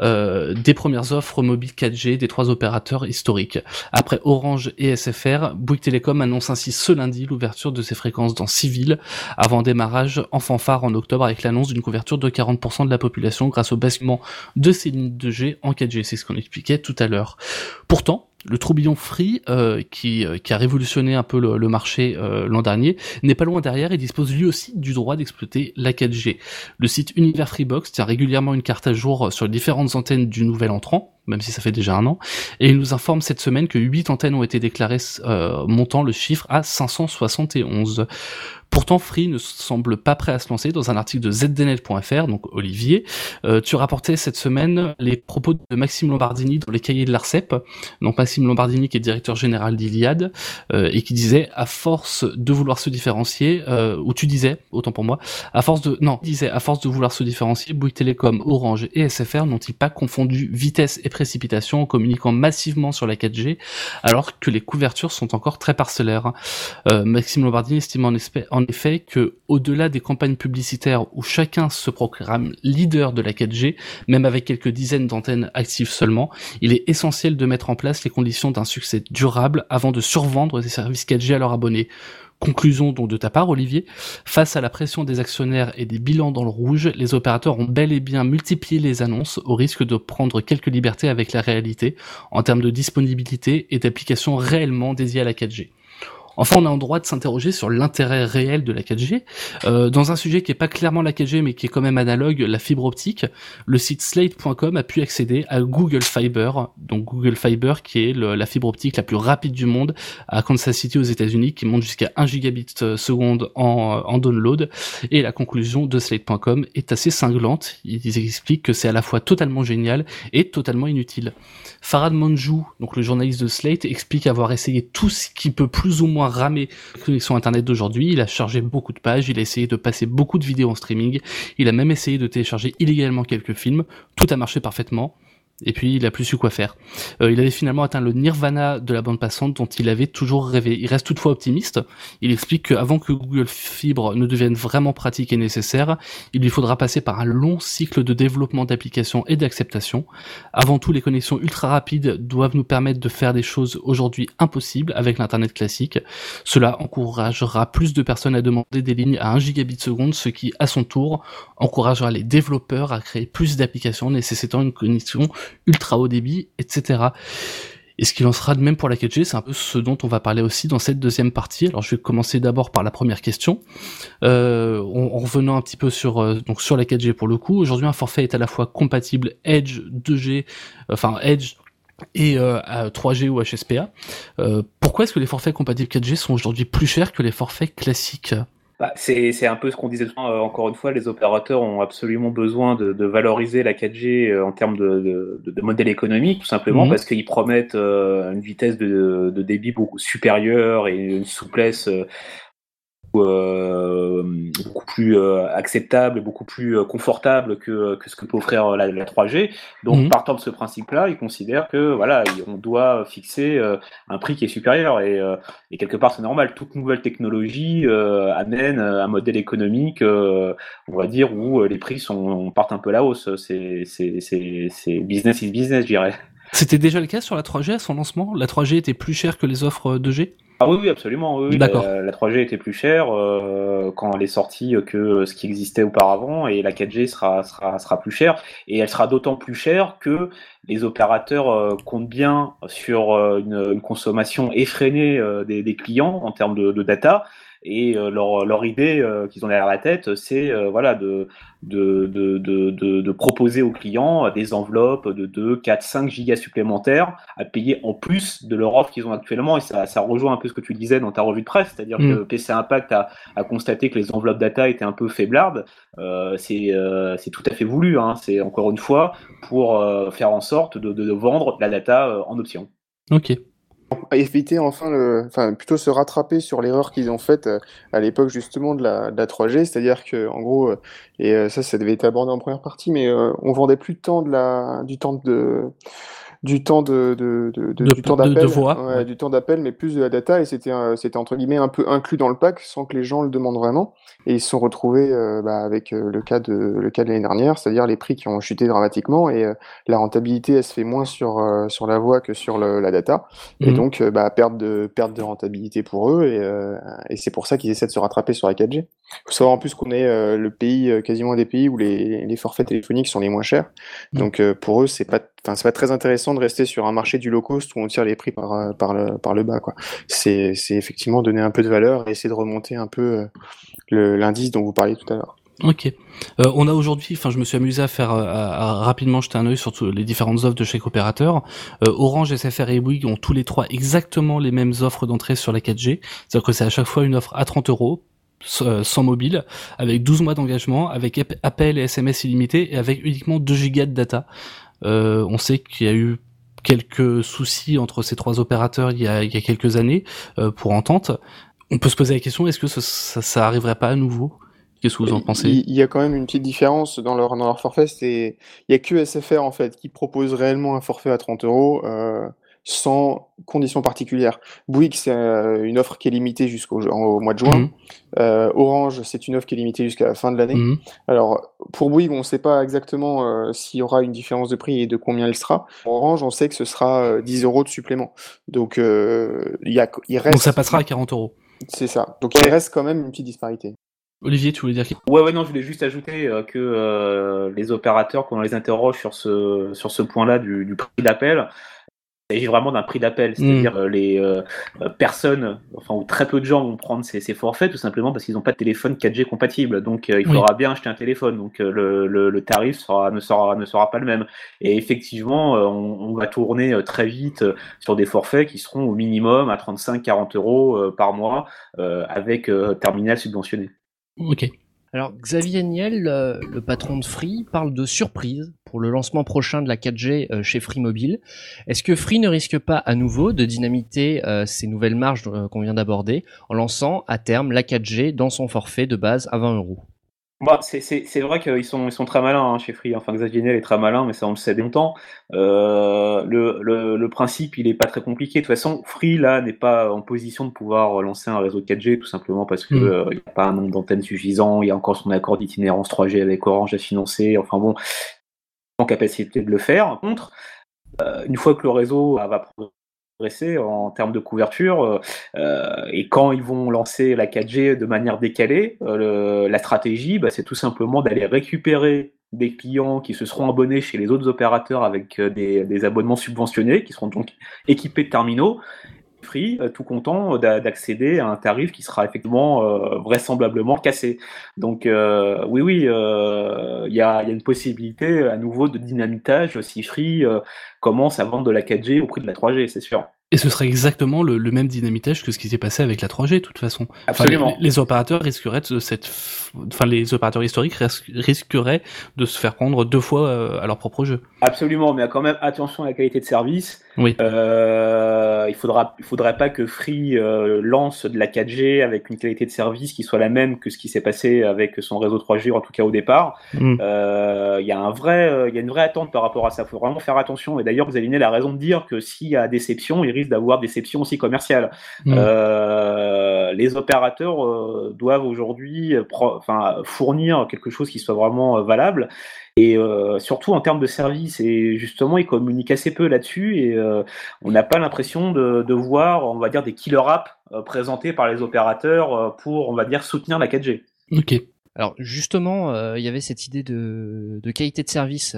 euh, des premières offres mobiles 4G des trois opérateurs historiques. Après Orange et SFR, Bouygues Telecom annonce ainsi ce lundi l'ouverture de ses fréquences dans 6 villes, avant démarrage en fanfare en octobre avec l'annonce d'une couverture de 40% de la population grâce au basculement de ces lignes 2G en 4G. C'est ce qu'on expliquait tout à l'heure. Pourtant, le tourbillon Free, euh, qui, euh, qui, a révolutionné un peu le, marché euh, l'an dernier, n'est pas loin derrière et dispose lui aussi du droit d'exploiter la 4G. Le site Univers Freebox tient régulièrement une carte à jour sur les différentes antennes du nouvel entrant, même si ça fait déjà un an, et il nous informe cette semaine que 8 antennes ont été déclarées montant le chiffre à 571. Pourtant, Free ne semble pas prêt à se lancer. Dans un article de zdnet.fr, donc Olivier, euh, tu rapportais cette semaine les propos de Maxime Lombardini dans les cahiers de l'ARCEP. Donc Maxime Lombardini qui est directeur général d'Iliade euh, et qui disait à force de vouloir se différencier, euh, ou tu disais, autant pour moi, à force de non, disait à force de vouloir se différencier, Bouygues Télécom, Orange et SFR n'ont-ils pas confondu vitesse et précipitation en communiquant massivement sur la 4G alors que les couvertures sont encore très parcellaires? Euh, Maxime Lombardini estime en, en en effet que, au-delà des campagnes publicitaires où chacun se proclame leader de la 4G, même avec quelques dizaines d'antennes actives seulement, il est essentiel de mettre en place les conditions d'un succès durable avant de survendre des services 4G à leurs abonnés. Conclusion donc de ta part, Olivier. Face à la pression des actionnaires et des bilans dans le rouge, les opérateurs ont bel et bien multiplié les annonces au risque de prendre quelques libertés avec la réalité en termes de disponibilité et d'applications réellement dédiées à la 4G. Enfin, on a en droit de s'interroger sur l'intérêt réel de la 4G. Euh, dans un sujet qui est pas clairement la 4G, mais qui est quand même analogue, la fibre optique, le site slate.com a pu accéder à Google Fiber, donc Google Fiber qui est la fibre optique la plus rapide du monde à Kansas City aux États-Unis, qui monte jusqu'à 1 gigabit euh, seconde en, en download. Et la conclusion de slate.com est assez cinglante. Ils expliquent que c'est à la fois totalement génial et totalement inutile. Farad Manjou, donc le journaliste de Slate, explique avoir essayé tout ce qui peut plus ou moins la connexion internet d'aujourd'hui. Il a chargé beaucoup de pages, il a essayé de passer beaucoup de vidéos en streaming, il a même essayé de télécharger illégalement quelques films. Tout a marché parfaitement. Et puis il a plus su quoi faire. Euh, il avait finalement atteint le nirvana de la bande passante dont il avait toujours rêvé. Il reste toutefois optimiste. Il explique qu'avant que Google Fibre ne devienne vraiment pratique et nécessaire, il lui faudra passer par un long cycle de développement d'applications et d'acceptation. Avant tout, les connexions ultra rapides doivent nous permettre de faire des choses aujourd'hui impossibles avec l'internet classique. Cela encouragera plus de personnes à demander des lignes à 1 gigabit seconde, ce qui à son tour encouragera les développeurs à créer plus d'applications nécessitant une connexion ultra haut débit, etc. Et ce qu'il en sera de même pour la 4G, c'est un peu ce dont on va parler aussi dans cette deuxième partie. Alors je vais commencer d'abord par la première question, euh, en, revenant un petit peu sur euh, donc sur la 4G pour le coup. Aujourd'hui, un forfait est à la fois compatible Edge 2G, enfin Edge et euh, 3G ou HSPA. Euh, pourquoi est-ce que les forfaits compatibles 4G sont aujourd'hui plus chers que les forfaits classiques? Bah, c'est un peu ce qu'on disait euh, encore une fois, les opérateurs ont absolument besoin de, de valoriser la 4G euh, en termes de, de, de modèle économique, tout simplement mhm. parce qu'ils promettent euh, une vitesse de, débit beaucoup supérieure et une souplesse euh, beaucoup plus euh, acceptable, beaucoup plus euh, confortable que, que ce que peut offrir la, la 3G. Donc, mhm. partant de ce principe-là, ils considèrent que voilà, on doit fixer un prix qui est supérieur et, et quelque part c'est normal. Toute nouvelle technologie amène un modèle économique, on va dire, où les prix sont partent un peu à la hausse. C'est c'est business is business, je dirais. C'était déjà le cas sur la 3G à son lancement? La 3G était plus chère que les offres 2G. Ah oui, absolument. Oui, D'accord. La, 3G était plus chère euh, quand elle est sortie que ce qui existait auparavant, et la 4G sera, sera, sera plus chère. Et elle sera d'autant plus chère que les opérateurs euh, comptent bien sur euh, une, une, consommation effrénée des, des, clients en termes de, de data. Et euh, leur, leur idée euh, qu'ils ont derrière la tête, c'est euh, voilà de de, de, de, de, proposer aux clients des enveloppes de 2, 4, 5 gigas supplémentaires à payer en plus de leur offre qu'ils ont actuellement. Et ça, ça rejoint un peu ce que tu disais dans ta revue de presse, c'est-à-dire mm. que PC Impact a, a, constaté que les enveloppes data étaient un peu faiblardes. Euh, c'est c'est tout à fait voulu. Hein. C'est encore une fois pour faire en sorte de, de, vendre la data en option. Ok éviter enfin, le, enfin plutôt se rattraper sur l'erreur qu'ils ont faite euh, à l'époque justement de la, de la 3G, c'est-à-dire que en gros, euh, et euh, ça, ça devait être abordé en première partie, mais on vendait plus de temps de la, du temps de du temps de, de, de, de du temps d'appel, ouais, du temps d'appel, mais plus de la data, et c'était c'était entre guillemets un peu inclus dans le pack sans que les gens le demandent vraiment, et ils se sont retrouvés euh, bah, avec euh, le cas de le cas de l'année dernière, c'est-à-dire les prix qui ont chuté dramatiquement, et euh, la rentabilité elle se fait moins sur sur la voix que sur le, la data, et mhm. donc bah, perte de perte de rentabilité pour eux, et, et c'est pour ça qu'ils essaient de se rattraper sur la 4G. Il faut savoir en plus qu'on est le pays quasiment un des pays où les, les forfaits téléphoniques sont les moins chers, mhm. donc pour eux c'est pas Enfin, c'est pas très intéressant de rester sur un marché du low cost où on tire les prix par, euh, par, le, par le bas. Quoi. C'est, c'est effectivement donner un peu de valeur et essayer de remonter un peu euh, l'indice dont vous parliez tout à l'heure. Ok. Euh, on a aujourd'hui, enfin, je me suis amusé à faire euh, à, rapidement jeter un œil sur les différentes offres de chaque opérateur. Euh, Orange, SFR et Bouygues ont tous les trois exactement les mêmes offres d'entrée sur la 4G. C'est-à-dire que c'est à chaque fois une offre à 30 euros sans mobile, avec 12 mois d'engagement, avec appel et SMS illimité et avec uniquement 2 gigas de data. Euh, on sait qu'il y a eu quelques soucis entre ces trois opérateurs il y a, quelques années euh, pour entente. On peut se poser la question est-ce que ça, ça, arriverait pas à nouveau? Qu'est-ce que vous en pensez? Il y a quand même une petite différence dans leur dans leur forfait. C'est il y a que SFR en fait qui propose réellement un forfait à 30 euros. Sans conditions particulières. Bouygues, c'est euh, une offre qui est limitée jusqu'au mois de juin. Mhm. Euh, Orange, c'est une offre qui est limitée jusqu'à la fin de l'année. Mhm. Alors, pour Bouygues, on ne sait pas exactement euh, s'il y aura une différence de prix et de combien elle sera. Pour Orange, on sait que ce sera 10 euros de supplément. Donc, il, y a, il reste... Donc ça passera à 40 euros. C'est ça. Donc il reste quand même une petite disparité. Olivier, tu voulais dire Ouais, ouais, non, je voulais juste ajouter que les opérateurs, quand on les interroge sur ce, sur ce point-là du, du prix d'appel, il s'agit vraiment d'un prix d'appel, c'est-à-dire mm. euh, les euh, euh, personnes, enfin ou très peu de gens vont prendre ces, ces forfaits tout simplement parce qu'ils n'ont pas de téléphone 4G compatible, donc il faudra bien acheter un téléphone, donc le, le, le, tarif sera, ne sera ne sera pas le même. Et effectivement, on, on, va tourner très vite sur des forfaits qui seront au minimum à 35-40 euros par mois avec terminal subventionné. Ok. Alors Xavier Niel, le, patron de Free, parle de surprise pour le lancement prochain de la 4G euh, chez Free Mobile. Est-ce que Free ne risque pas à nouveau de dynamiter euh, ces nouvelles marges euh, qu'on vient d'aborder en lançant à terme la 4G dans son forfait de base à 20 euros? Bah, c'est vrai qu'ils sont, ils sont très malins hein, chez Free. Enfin, Xavier Niel est très malin, mais ça on le sait longtemps. Euh, le, le, le, principe, il est pas très compliqué. De toute façon, Free là n'est pas en position de pouvoir lancer un réseau 4G, tout simplement parce que mm. euh, n'y a pas un nombre d'antennes suffisant. Il y a encore son accord d'itinérance 3G avec Orange à financer. Enfin bon, en capacité de le faire. Par contre, euh, une fois que le réseau va en termes de couverture. Euh, euh, et quand ils vont lancer la 4G de manière décalée, euh, la stratégie, bah, c'est tout simplement d'aller récupérer des clients qui se seront abonnés chez les autres opérateurs avec des, abonnements subventionnés, qui seront donc équipés de terminaux, free, tout content d'accéder à un tarif qui sera effectivement vraisemblablement cassé. Donc oui, oui, il y, a, y, a, une possibilité à nouveau de dynamitage si Free commence à vendre de la 4G au prix de la 3G, c'est sûr. Et ce serait exactement le, même dynamitage que ce qui s'est passé avec la 3G, de toute façon. Absolument. les, opérateurs risqueraient de cette, enfin, les opérateurs historiques risqueraient de se faire prendre deux fois euh, à leur propre jeu. Absolument, mais quand même attention à la qualité de service. Oui. Euh, il faudra, il faudrait pas que Free euh, lance de la 4G avec une qualité de service qui soit la même que ce qui s'est passé avec son réseau 3G, en tout cas au départ. Mm. Euh, il y a un vrai, il y a une vraie attente par rapport à ça. Il faut vraiment faire attention. Et d'ailleurs, vous avez la raison de dire que s'il y a déception, il d'avoir déception aussi commerciale. Mm. Euh, les opérateurs euh, doivent aujourd'hui enfin, fournir quelque chose qui soit vraiment euh, valable. Et surtout en termes de service, et justement, ils communiquent assez peu là-dessus, et on n'a pas l'impression de, de, voir, on va dire, des killer apps présentés par les opérateurs pour, on va dire, soutenir la 4G. Ok. Alors justement, il y avait cette idée de, de qualité de service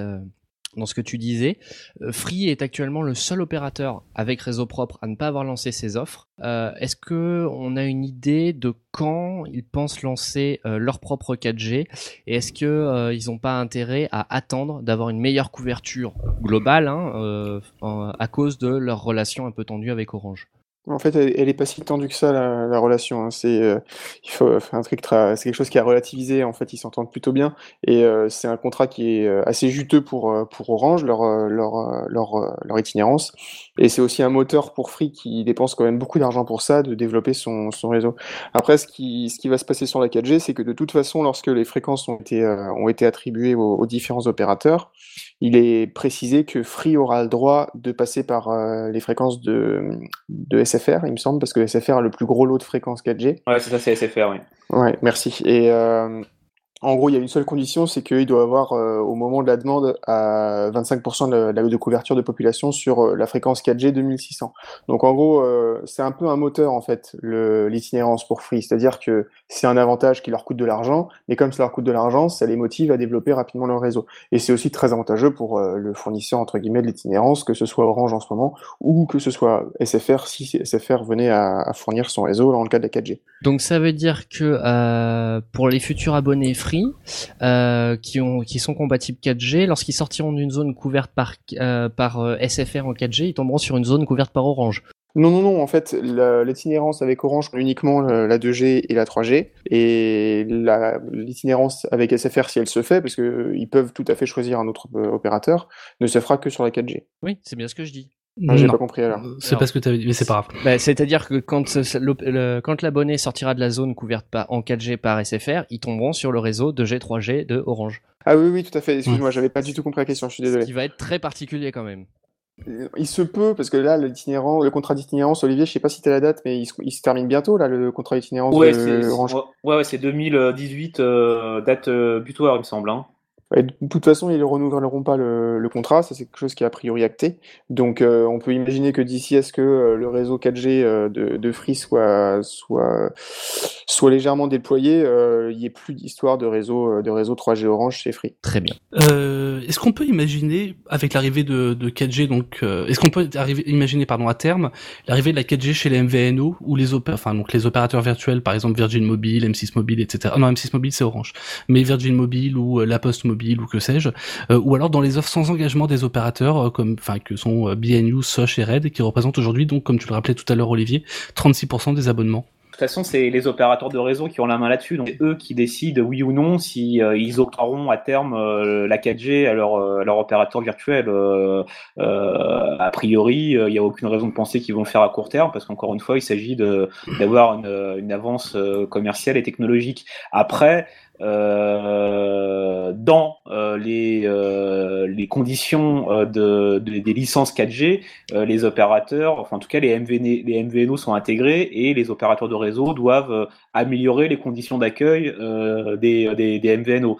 dans ce que tu disais. Euh, Free est actuellement le seul opérateur avec réseau propre à ne pas avoir lancé ses offres. Euh, est-ce que on a une idée de quand ils pensent lancer euh, leur propre 4G et est-ce que ils n'ont pas intérêt à attendre d'avoir une meilleure couverture globale hein, à cause de leur relation un peu tendue avec Orange? En fait, elle, est pas si tendue que ça la, relation. Hein. C'est euh, il faut un truc c'est quelque chose qui a relativisé. En fait, ils s'entendent plutôt bien et euh, c'est un contrat qui est euh, assez juteux pour pour Orange leur leur leur, leur itinérance et c'est aussi un moteur pour Free qui dépense quand même beaucoup d'argent pour ça, de développer son son réseau. Après, ce qui ce qui va se passer sur la 4G, c'est que de toute façon, lorsque les fréquences ont été ont été attribuées aux, aux différents opérateurs, il est précisé que Free aura le droit de passer par euh, les fréquences de, de, SFR, il me semble, parce que SFR a le plus gros lot de fréquences 4G. Ouais, c'est ça, c'est SFR, oui. Ouais, merci. Et euh, en gros, il y a une seule condition, c'est qu'il doit avoir, euh, au moment de la demande, à 25% de, de, de, couverture de population sur euh, la fréquence 4G 2600. Donc, en gros, euh, c'est un peu un moteur, en fait, l'itinérance pour Free. C'est-à-dire que c'est un avantage qui leur coûte de l'argent, mais comme ça leur coûte de l'argent, ça les motive à développer rapidement leur réseau. Et c'est aussi très avantageux pour le fournisseur, entre guillemets, de l'itinérance, que ce soit Orange en ce moment, ou que ce soit SFR, si SFR venait à, à fournir son réseau dans le cas de la 4G. Donc, ça veut dire que pour les futurs abonnés Free, euh, qui, ont, qui sont compatibles 4G. Lorsqu'ils sortiront d'une zone couverte par, euh, par euh, SFR en 4G, ils tomberont sur une zone couverte par Orange. Non, non, non, en fait, l'itinérance avec Orange, uniquement la 2G et la 3G, et l'itinérance avec SFR, si elle se fait, parce qu'ils peuvent tout à fait choisir un autre opérateur, ne se fera que sur la 4G. Oui, c'est bien ce que je dis. Ah, j'ai pas compris alors. C'est pas ce que tu avais dit, mais c'est pas grave. Bah, C'est-à-dire que quand, quand l'abonné sortira de la zone couverte par, en 4G par SFR, ils tomberont sur le réseau 2G, 3G de Orange. Ah oui, oui, tout à fait. Excuse-moi, j'avais pas du tout compris la question, je suis désolé. Ce qui va être très particulier quand même. Il se peut, parce que là, l'itinérant, le contrat d'itinérance, Olivier, je sais pas si t'as la date, mais il se, termine bientôt, là, le contrat d'itinérance ouais, de Orange. Ouais, ouais, c'est 2018, euh, date euh, butoir, il me semble. Hein de toute façon, ils ne renouvelleront pas le, contrat, ça c'est quelque chose qui est a priori acté. Donc euh, on peut imaginer que d'ici à ce que euh, le réseau 4G euh, de, Free soit, soit, soit légèrement déployé, il n'y ait plus d'histoire de réseau, de réseau 3G Orange chez Free. Très bien. est-ce qu'on peut imaginer, avec l'arrivée de, de 4G, donc est-ce qu'on peut imaginer pardon, à terme l'arrivée de la 4G chez les MVNO ou les, enfin, donc les opérateurs virtuels, par exemple Virgin Mobile, M6 Mobile, etc. non, M6 Mobile c'est Orange, mais Virgin Mobile ou La Poste Mobile ou que sais-je, euh, ou alors dans les offres sans engagement des opérateurs euh, comme, enfin que sont euh, BNU, Soch et Red, qui représentent aujourd'hui donc, comme tu le rappelais tout à l'heure Olivier, 36% des abonnements. De toute façon, c'est les opérateurs de réseau qui ont la main là-dessus. Donc, eux qui décident, oui ou non, si ils octroieront à terme la 4G à leur, leur opérateur virtuel. a priori, il n'y a aucune raison de penser qu'ils vont le faire à court terme, parce qu'encore une fois, il s'agit d'avoir une, avance commerciale et technologique. Après, euh, dans euh, les, euh, les conditions de, de, des licences 4G, euh, les opérateurs, enfin en tout cas les, MVN, les MVNO sont intégrés et les opérateurs de réseau doivent améliorer les conditions d'accueil des, MVNO.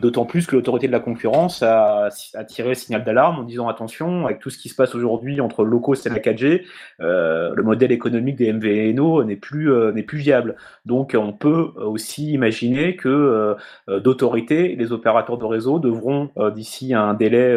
D'autant plus que l'autorité de la concurrence a, a tiré le signal d'alarme en disant attention, avec tout ce qui se passe aujourd'hui entre low et la 4G, le modèle économique des MVNO n'est plus, n'est plus viable. Donc on peut aussi imaginer que euh, euh, d'autorité, les opérateurs de réseau devront, euh, d'ici un délai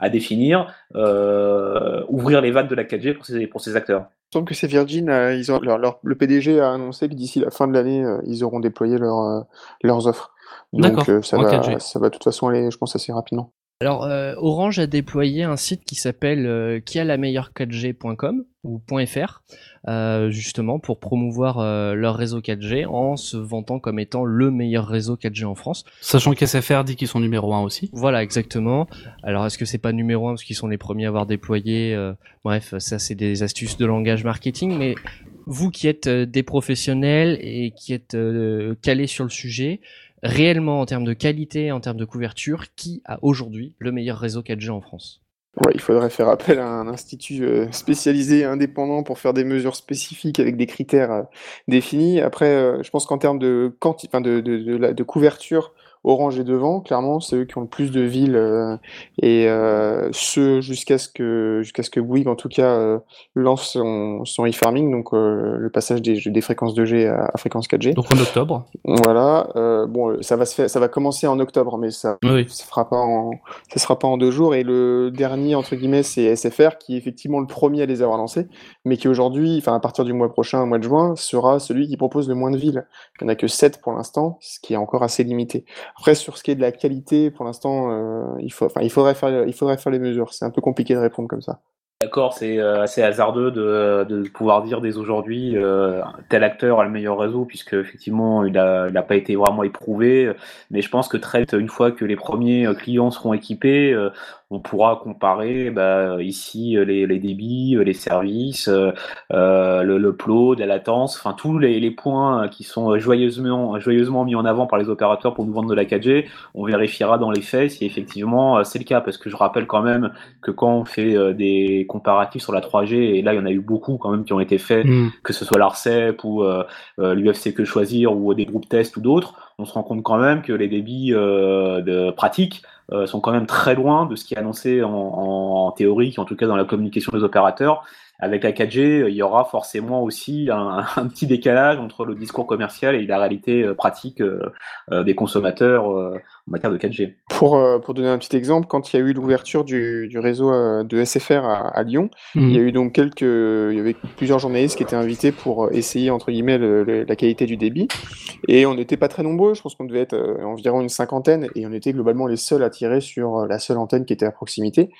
à définir, ouvrir les vannes de la 4G pour ces, pour ces acteurs. Il semble que c'est Virgin, ils ont, leur, le PDG a annoncé que d'ici la fin de l'année, ils auront déployé leur, leurs offres. Donc ça, va, ça va de toute façon aller, je pense, assez rapidement. Alors, euh, Orange a déployé un site qui s'appelle euh, qui a la meilleure 4G.com ou .fr, euh, justement pour promouvoir euh, leur réseau 4G en se vantant comme étant le meilleur réseau 4G en France. Sachant qu'SFR dit qu'ils sont numéro 1 aussi. Voilà, exactement. Alors, est-ce que c'est pas numéro 1 parce qu'ils sont les premiers à avoir déployé Bref, ça c'est des astuces de langage marketing, mais vous qui êtes des professionnels et qui êtes calés sur le sujet, réellement en termes de qualité, en termes de couverture, qui a aujourd'hui le meilleur réseau 4G en France? Ouais, il faudrait faire appel à un institut euh, spécialisé indépendant pour faire des mesures spécifiques avec des critères euh, définis. Après, euh, je pense qu'en termes de, enfin de, de, de, de, couverture, Orange est devant, clairement, c'est eux qui ont le plus de villes euh, et euh, ce jusqu'à ce que jusqu'à ce que Bouygues en tout cas euh, lance son, son e-farming, donc euh, le passage des, des fréquences 2G à, à, fréquence 4G. Donc en octobre. Voilà, bon, ça va se faire, ça va commencer en octobre, mais ça oui. ça fera pas en ça sera pas en deux jours. Et le dernier entre guillemets, c'est SFR qui est effectivement le premier à les avoir lancés, mais qui aujourd'hui, enfin à partir du mois prochain, mois de juin, sera celui qui propose le moins de villes. Il n'y en a que 7 pour l'instant, ce qui est encore assez limité. Après, sur ce qui est de la qualité, pour l'instant, euh, il, faudrait faire, les mesures. C'est un peu compliqué de répondre comme ça. D'accord, c'est euh, assez hasardeux de, pouvoir dire dès aujourd'hui euh, tel acteur a le meilleur réseau puisque effectivement il a, il a pas été vraiment éprouvé. Mais je pense que très vite, une fois que les premiers clients seront équipés, on pourra comparer bah, ici les, les, débits, les services, euh, le, le plot, la latence, enfin tous les, les, points qui sont joyeusement, joyeusement mis en avant par les opérateurs pour nous vendre de la 4G. On vérifiera dans les faits si effectivement c'est le cas parce que je rappelle quand même que quand on fait des comparatifs sur la 3G, et là il y en a eu beaucoup quand même qui ont été faits, mm. que ce soit l'ARCEP ou euh, euh l'UFC Que Choisir ou des groupes tests ou d'autres, on se rend compte quand même que les débits euh, de pratique euh, sont quand même très loin de ce qui est annoncé en, en, théorie, en tout cas dans la communication des opérateurs. Avec la 4G, il y aura forcément aussi un, (laughs) un petit décalage entre le discours commercial et la réalité euh, pratique des consommateurs en matière de 4G. Pour, euh, pour donner un petit exemple, quand il y a eu l'ouverture du, du, réseau euh, de SFR à, à Lyon, mmh. il y a eu donc quelques, il y avait plusieurs journalistes qui étaient invités pour essayer entre guillemets le, le, la qualité du débit, et on n'était pas très nombreux. Je pense qu'on devait être euh, environ une cinquantaine, et on était globalement les seuls à tirer sur la seule antenne qui était à proximité.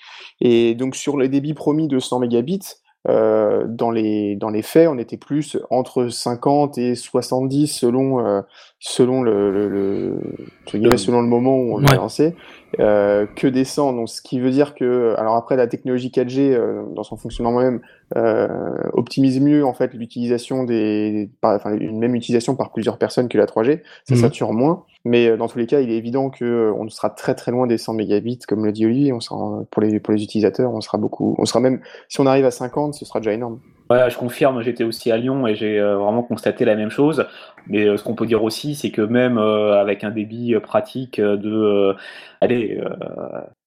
Et donc sur les débits promis de 100 mégabits, euh, dans, les, dans les faits, on était plus entre 50 et 70 selon, euh, selon, le, le, le, selon le moment où on l'a lancé, euh, que des 100. Donc, ce qui veut dire que, alors après, la technologie 4G, euh, dans son fonctionnement même, euh, optimise mieux en fait l'utilisation des, par, enfin, une même utilisation par plusieurs personnes que la 3G. Ça mmh. sature moins. Mais dans tous les cas, il est évident que on sera très très loin des 100 mégabits, comme le dit Olivier. On sera, pour les pour les utilisateurs, on sera beaucoup. On sera même si on arrive à 50, ce sera déjà énorme. Ouais, je confirme, j'étais aussi à Lyon et j'ai euh, vraiment constaté la même chose. Mais euh, ce qu'on peut dire aussi, c'est que même euh, avec un débit pratique de allez,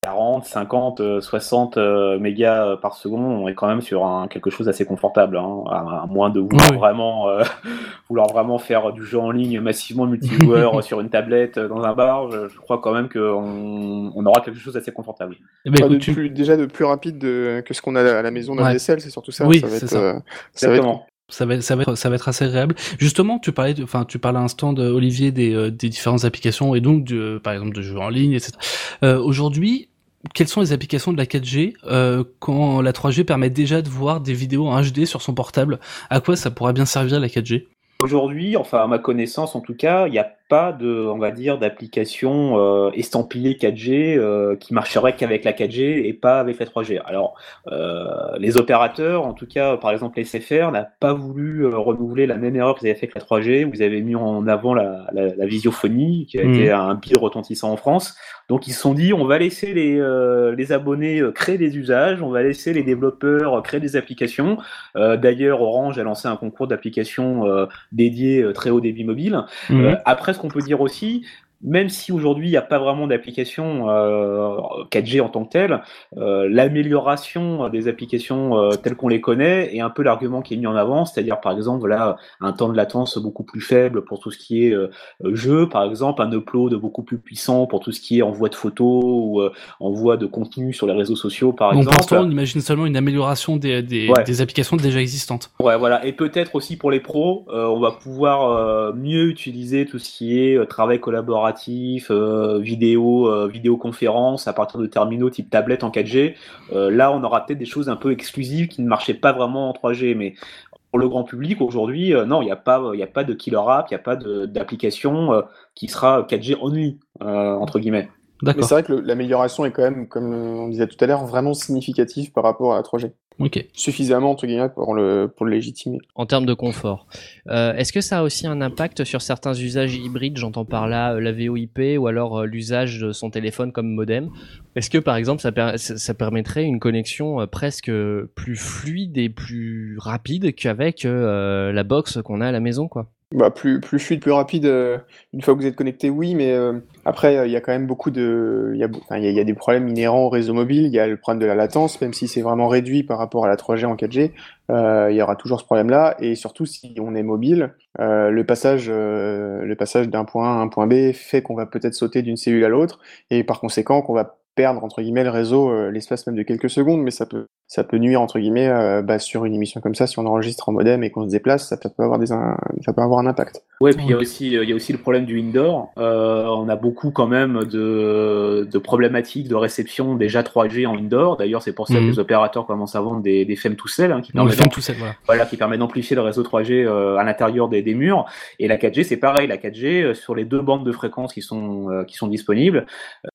40, 50, 60 mégas par seconde, on est quand même sur un, quelque chose d'assez confortable, hein, à, à, moins de vouloir, oui. vraiment, (laughs) vouloir vraiment faire du jeu en ligne massivement multijoueur (laughs) sur une tablette dans un bar. Je, je crois quand même qu'on on aura quelque chose d'assez confortable. Eh ben, écoute, de tu... plus, déjà de plus rapide de, que ce qu'on a à la maison d'un ouais. c'est surtout ça. Oui, ça va être, ça. Ça va être, ça va, ça va être, ça va être assez agréable. Justement, tu parlais, enfin, tu parlais à l'instant de Olivier des, euh, des différentes applications et donc, de, par exemple, de jeux en ligne, etc. Euh, Aujourd'hui, quelles sont les applications de la 4G euh, quand la 3G permet déjà de voir des vidéos en HD sur son portable? À quoi ça pourrait bien servir la 4G Aujourd'hui, enfin à ma connaissance en tout cas, il y a pas de, on va dire, d'application euh, estampillée 4G euh, qui marcherait qu'avec la 4G et pas avec la 3G. Alors, euh, les opérateurs, en tout cas, par exemple, SFR, n'a pas voulu euh, renouveler la même erreur qu'ils avaient fait avec la 3G. Vous avez mis en avant la, la, la visiophonie, qui a été un pile retentissant en France. Donc, ils se sont dit, on va laisser les, les abonnés créer des usages, on va laisser les développeurs créer des applications. D'ailleurs, Orange a lancé un concours d'applications dédié euh, très haut débit mobile. Euh, après, qu'on peut dire aussi, même si aujourd'hui il n'y a pas vraiment d'application euh, 4G en tant que telle, euh, l'amélioration des applications euh, telles qu'on les connaît est un peu l'argument qui est mis en avant, c'est-à-dire par exemple voilà un temps de latence beaucoup plus faible pour tout ce qui est euh, jeu, par exemple un upload beaucoup plus puissant pour tout ce qui est envoi de photos ou euh, envoi de contenu sur les réseaux sociaux par Donc pour exemple. l'instant, on imagine seulement une amélioration des, des, Ouais. des applications déjà existantes. Ouais, voilà. Et peut-être aussi pour les pros, euh, on va pouvoir euh, mieux utiliser tout ce qui est euh, travail collaboratif, euh, vidéo, euh, vidéoconférence à partir de terminaux type tablette en 4G. Euh, là, on aura peut-être des choses un peu exclusives qui ne marchaient pas vraiment en 3G, mais pour le grand public aujourd'hui, euh, non, il n'y a pas, il y a pas de killer app, il n'y a pas de- d'application euh, qui sera 4G only euh, entre guillemets. Mais c'est vrai que l'amélioration est quand même, comme on disait tout à l'heure, vraiment significative par rapport à la 3G. Ok. Suffisamment, entre guillemets, pour le, pour le légitimer. en termes de confort. Euh, Est-ce que ça a aussi un impact sur certains usages hybrides? J'entends par là euh, la VoIP ou alors euh, l'usage de son téléphone comme modem. Est-ce que par exemple ça, per- ça ça permettrait une connexion euh, presque plus fluide et plus rapide qu'avec euh, la box qu'on a à la maison quoi? Bah, plus, plus fluide, plus rapide, euh, une fois que vous êtes connecté, oui, mais euh, après, euh, il y a quand même beaucoup de. Il y, a, des problèmes inhérents au réseau mobile, il y a le problème de la latence, même si c'est vraiment réduit par rapport à la 3G en 4G, euh, il y aura toujours ce problème-là, et surtout si on est mobile, le passage, le passage d'un point A à un point B fait qu'on va peut-être sauter d'une cellule à l'autre, et par conséquent qu'on va perdre entre guillemets le réseau euh, l'espace même de quelques secondes, mais ça peut ça peut nuire entre guillemets euh, bah, sur une émission comme ça si on enregistre en modem et qu'on se déplace, ça peut avoir des ça peut avoir un impact. Ouais, puis il y a aussi il y a aussi le problème du indoor. Euh, on a beaucoup quand même de, de problématiques de réception déjà 3G en indoor. D'ailleurs, c'est pour ça Mhm. que les opérateurs commencent à vendre des, des FEM tout seuls, hein, qui permettent fait tout seul, voilà. voilà, qui permet d'amplifier le réseau 3G euh, à l'intérieur des, des murs. Et la 4G, c'est pareil. La 4G, euh, sur les deux bandes de fréquences qui sont euh, qui sont disponibles,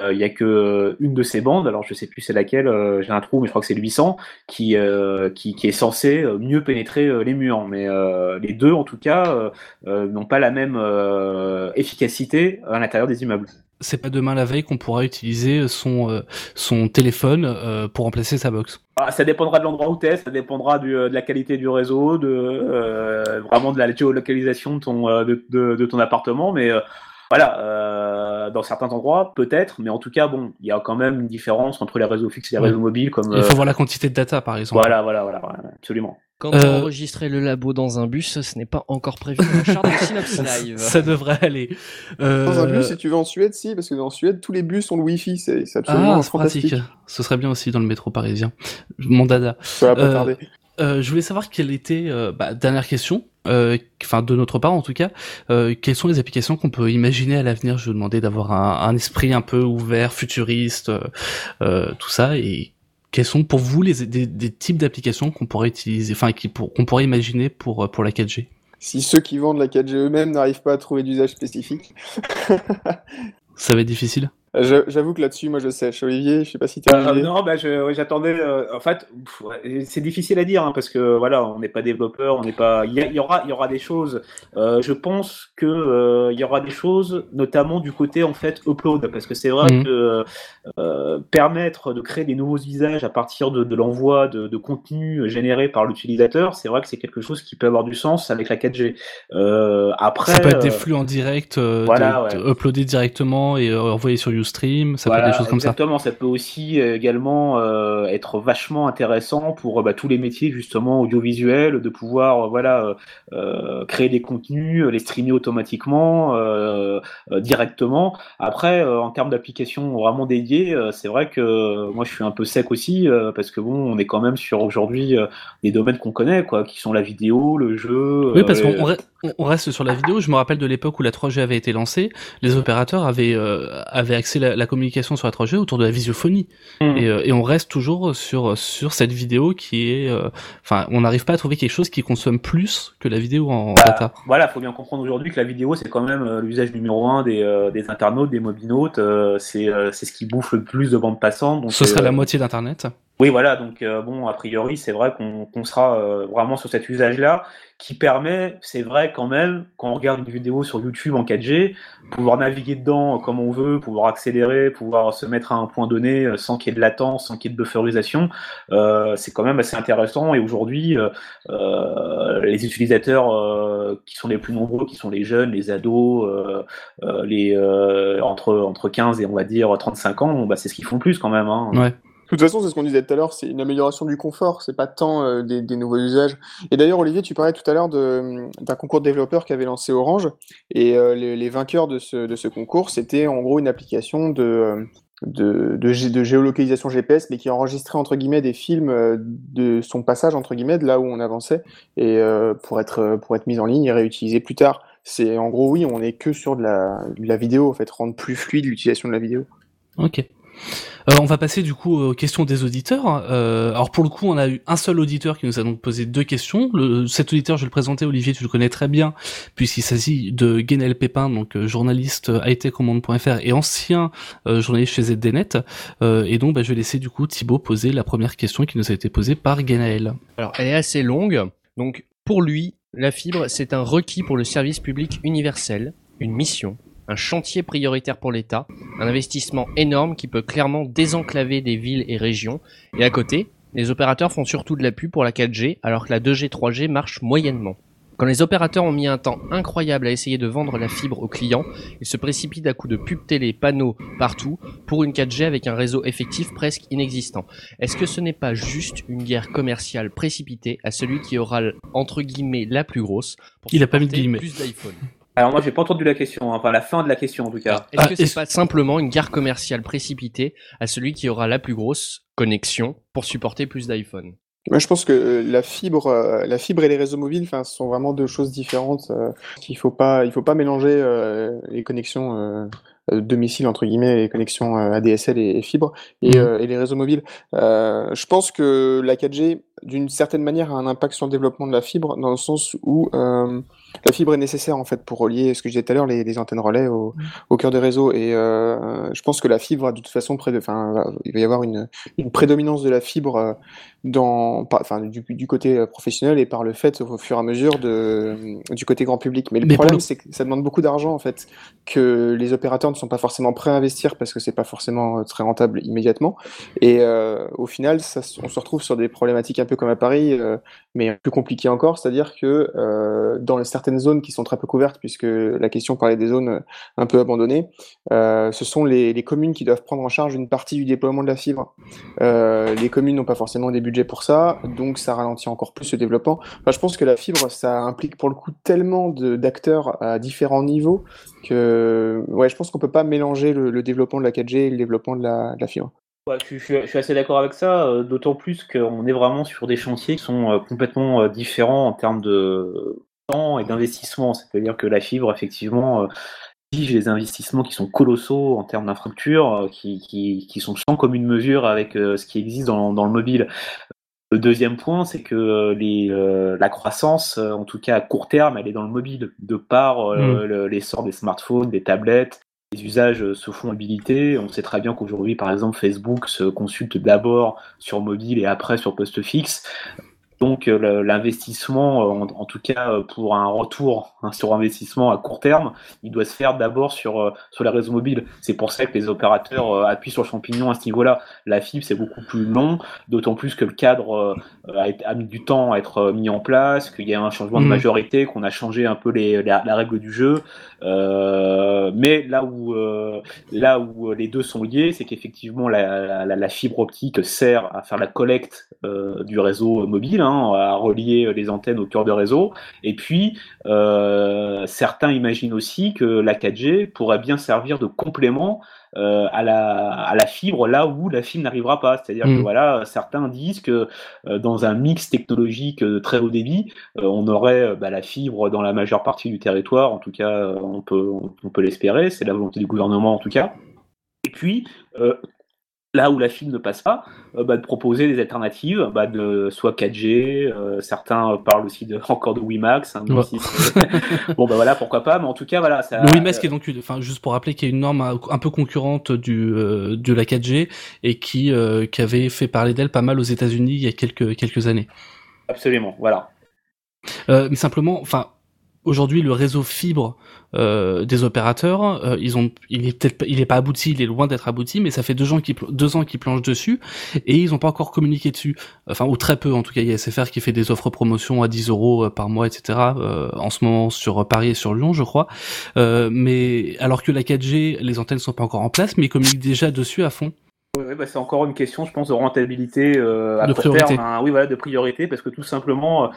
euh, il y a que euh, une de ces bandes. Alors, je sais plus c'est laquelle. euh, J'ai un trou, mais je crois que c'est le 800 qui euh, qui, qui est censé euh, mieux pénétrer euh, les murs. Mais euh, les deux, en tout cas, euh, euh, n'ont pas la même euh, efficacité à l'intérieur des immeubles. C'est pas demain la veille qu'on pourra utiliser son, euh, son téléphone euh, pour remplacer sa box. Ah, ça dépendra de l'endroit où tu es, ça dépendra du, de la qualité du réseau, de vraiment de la géolocalisation de ton, de, de, de ton appartement, mais voilà, euh, dans certains endroits peut-être, mais en tout cas bon, il y a quand même une différence entre les réseaux fixes et les réseaux mobiles, comme Il faut voir la quantité de data, par exemple. voilà, voilà, voilà, voilà, absolument. Quand Euh, on enregistrait le labo dans un bus, ce n'est pas encore prévu dans de Synops (laughs) Live. Ça devrait aller. Euh, Dans un bus, si tu vas en Suède, si, parce que dans Suède, tous les bus ont le Wi-Fi, c'est absolument Ah, c'est fantastique. pratique. Ce serait bien aussi dans le métro parisien. Mon dada. Ça va pas Euh, tarder. Euh, je voulais savoir quelle était, euh, bah, dernière question, euh, enfin de notre part en tout cas, euh, quelles sont les applications qu'on peut imaginer à l'avenir? Je vous demandais d'avoir un, un esprit un peu ouvert, futuriste, euh, euh, tout ça, et quels sont pour vous les des, des types d'applications qu'on pourrait utiliser, enfin qu'on pourrait imaginer pour euh, pour la 4G Si ceux qui vendent la 4G eux-mêmes n'arrivent pas à trouver d'usage spécifique. Ça va être difficile? J'avoue que là-dessus, moi je sèche. Olivier, je sais pas si t'as Euh, Olivier. non, bah, j'attendais. euh, en fait, c'est difficile à dire hein, parce que voilà, on n'est pas développeur, on n'est pas. Il y, aura, il y aura des choses. euh, je pense que euh, il y aura des choses, notamment du côté en fait upload, parce que c'est vrai Mhm. que euh, permettre de créer des nouveaux usages à partir de, de l'envoi de, de contenu généré par l'utilisateur, c'est vrai que c'est quelque chose qui peut avoir du sens avec la 4G. Euh, après, ça peut être des euh, flux en direct, euh, voilà, de- ouais. de uploadés directement et euh, envoyés sur Ustream, ça peut être des choses comme ça. exactement. Ça peut aussi euh, également euh, être vachement intéressant pour euh, bah, tous les métiers justement audiovisuels, de pouvoir voilà euh, créer des contenus, les streamer automatiquement, euh, directement. Après, en termes d'applications vraiment dédiées, c'est vrai que moi je suis un peu sec aussi parce que bon, on est quand même sur aujourd'hui des domaines qu'on connaît, quoi, qui sont la vidéo, le jeu. Oui, parce qu'on on re- on reste sur la vidéo. Je me rappelle de l'époque où la 3G avait été lancée, les opérateurs avaient avaient accès c'est la, communication sur la 3G autour de la visiophonie. Mmh. Et, et, on reste toujours sur sur cette vidéo qui est, enfin, on n'arrive pas à trouver quelque chose qui consomme plus que la vidéo en bah, data. Voilà, faut bien comprendre aujourd'hui que la vidéo c'est quand même l'usage numéro un des, des internautes, des mobinautes. c'est c'est ce qui bouffe le plus de bandes passantes. Donc, Ce serait la moitié d'internet. Oui, voilà, donc euh, bon, a priori, c'est vrai qu'on sera euh, vraiment sur cet usage-là, qui permet, c'est vrai quand même, quand on regarde une vidéo sur YouTube en 4G, pouvoir naviguer dedans comme on veut, pouvoir accélérer, pouvoir se mettre à un point donné euh, sans qu'il y ait de latence, sans qu'il y ait de bufferisation, c'est quand même assez intéressant. Et aujourd'hui, les utilisateurs qui sont les plus nombreux, qui sont les jeunes, les ados, les entre entre 15 et on va dire 35 ans, bah, c'est ce qu'ils font plus quand même. Hein. Ouais. De toute façon, c'est ce qu'on disait tout à l'heure, c'est une amélioration du confort, c'est pas tant euh, des, nouveaux usages. Et d'ailleurs, Olivier, tu parlais tout à l'heure d'un concours de développeurs qu'avait lancé Orange, et euh, les, vainqueurs de ce, concours, c'était en gros une application de, euh, géolocalisation GPS, mais qui enregistrait entre guillemets des films de son passage entre guillemets de là où on avançait, et pour être pour être mis en ligne et réutilisé plus tard. C'est en gros oui, on est que sur de la, de la vidéo en fait, rendre plus fluide l'utilisation de la vidéo. Ok. Euh, on va passer du coup aux questions des auditeurs. Euh, alors pour le coup, on a eu un seul auditeur qui nous a donc posé deux questions. Le, cet auditeur, je vais le présenter, Olivier, tu le connais très bien, puisqu'il s'agit de Guénel Pépin, donc euh, journaliste itcommande.fr et ancien journaliste chez ZDNet. et donc, bah, je vais laisser du coup Thibaut poser la première question qui nous a été posée par Guénaël. Alors, elle est assez longue. Donc, pour lui, la fibre, c'est un requis pour le service public universel, une mission, un chantier prioritaire pour l'État, un investissement énorme qui peut clairement désenclaver des villes et régions, et à côté, les opérateurs font surtout de la pub pour la 4G alors que la 2G 3G marche moyennement. Quand les opérateurs ont mis un temps incroyable à essayer de vendre la fibre aux clients, ils se précipitent à coups de pub télé, panneaux, partout, pour une 4G avec un réseau effectif presque inexistant. Est-ce que ce n'est pas juste une guerre commerciale précipitée à celui qui aura, entre guillemets, la plus grosse pour Il a pas mis de guillemets. plus d'iPhone? Alors moi j'ai pas entendu la question, hein. enfin la fin de la question en tout cas. Est-ce que c'est pas simplement une guerre commerciale précipitée à celui qui aura la plus grosse connexion pour supporter plus d'iPhone? Moi, je pense que euh, la fibre, euh, la fibre et les réseaux mobiles, enfin, sont vraiment deux choses différentes. Euh, il faut pas, il faut pas mélanger les connexions domicile entre guillemets, les connexions ADSL et, fibre et, mmh. et, les réseaux mobiles. je pense que la 4G, d'une certaine manière, a un impact sur le développement de la fibre dans le sens où la fibre est nécessaire en fait pour relier ce que je disais tout à l'heure les, les, antennes relais au, mm. au, cœur des réseaux et euh, je pense que la fibre de toute façon près de, enfin il va y avoir une, une prédominance de la fibre euh, enfin du, du, côté euh, professionnel et par le fait au fur et à mesure de du côté grand public. Mais le problème c'est que ça demande beaucoup d'argent en fait que les opérateurs ne sont pas forcément prêts à investir parce que c'est pas forcément euh, très rentable immédiatement. Et euh, au final ça, on se retrouve sur des problématiques un peu comme à Paris mais plus compliquées encore. C'est-à-dire que dans certaines zones qui sont très peu couvertes, puisque la question parlait des zones euh, un peu abandonnées, euh, ce sont les, les, communes qui doivent prendre en charge une partie du déploiement de la fibre. Euh, les communes n'ont pas forcément des budgets pour ça, donc ça ralentit encore plus le développement. Je pense que la fibre, ça implique pour le coup tellement d'acteurs à différents niveaux que ouais, je pense qu'on peut pas mélanger le, développement de la 4G et le développement de la, fibre. Je, suis, assez d'accord avec ça, euh, d'autant plus qu'on est vraiment sur des chantiers qui sont euh, complètement différents en termes de et d'investissement. C'est-à-dire que la fibre, effectivement, euh, des investissements qui sont colossaux en termes d'infrastructure, euh, qui, qui, qui, sont sans commune mesure avec euh, ce qui existe dans, dans le mobile. Le deuxième point, c'est que les, la croissance, en tout cas à court terme, elle est dans le mobile, de par mmh. l'essor des smartphones, des tablettes, les usages se font mobilité. On sait très bien qu'aujourd'hui, par exemple, Facebook se consulte d'abord sur mobile et après sur poste fixe. Donc euh, l'investissement, euh, en, tout cas euh, pour un retour hein, sur investissement à court terme, il doit se faire d'abord sur sur les réseaux mobiles. C'est pour ça que les opérateurs appuient sur le champignon à ce niveau-là. La fibre c'est beaucoup plus long, d'autant plus que le cadre a, mis du temps à être mis en place, qu'il y a un changement de mmh. majorité, qu'on a changé un peu les, la, règle du jeu. mais là où là où les deux sont liés, c'est qu'effectivement la, la, la, fibre optique sert à faire la collecte du réseau mobile. Hein, à relier les antennes au cœur de réseau. Et puis, euh, certains imaginent aussi que la 4G pourrait bien servir de complément euh, à, la, à la fibre là où la fibre n'arrivera pas. C'est-à-dire que mm. voilà, certains disent que euh, dans un mix technologique de très haut débit, on aurait bah, la fibre dans la majeure partie du territoire. En tout cas, on peut, on peut l'espérer. C'est la volonté du gouvernement en tout cas. Et puis, là où la fibre ne passe pas, euh, bah, de proposer des alternatives, bah, de soit 4G, euh, certains parlent aussi de, (laughs) encore de WiMAX. Hein, (laughs) bon bah voilà, pourquoi pas, mais en tout cas voilà. Ça, le WiMAX qui est donc, enfin juste pour rappeler, qu'il y a une norme un peu concurrente du euh, de la 4G et qui qui avait fait parler d'elle pas mal aux États-Unis il y a quelques quelques années. Absolument, voilà. mais simplement, enfin, aujourd'hui le réseau fibre euh, des opérateurs, euh, ils ont, il est peut-être, il est pas abouti, il est loin d'être abouti, mais ça fait deux ans qu'ils deux ans qu'ils planchent dessus et ils ont pas encore communiqué dessus, enfin ou très peu en tout cas. Il y a SFR qui fait des offres promotion à 10 euros euh, par mois, etc. en ce moment sur Paris et sur Lyon, je crois. mais alors que la 4G, les antennes sont pas encore en place, mais ils communiquent déjà dessus à fond. Oui, bah c'est encore une question, je pense, de rentabilité à de priorité. Hein. oui, voilà, de priorité, parce que tout simplement,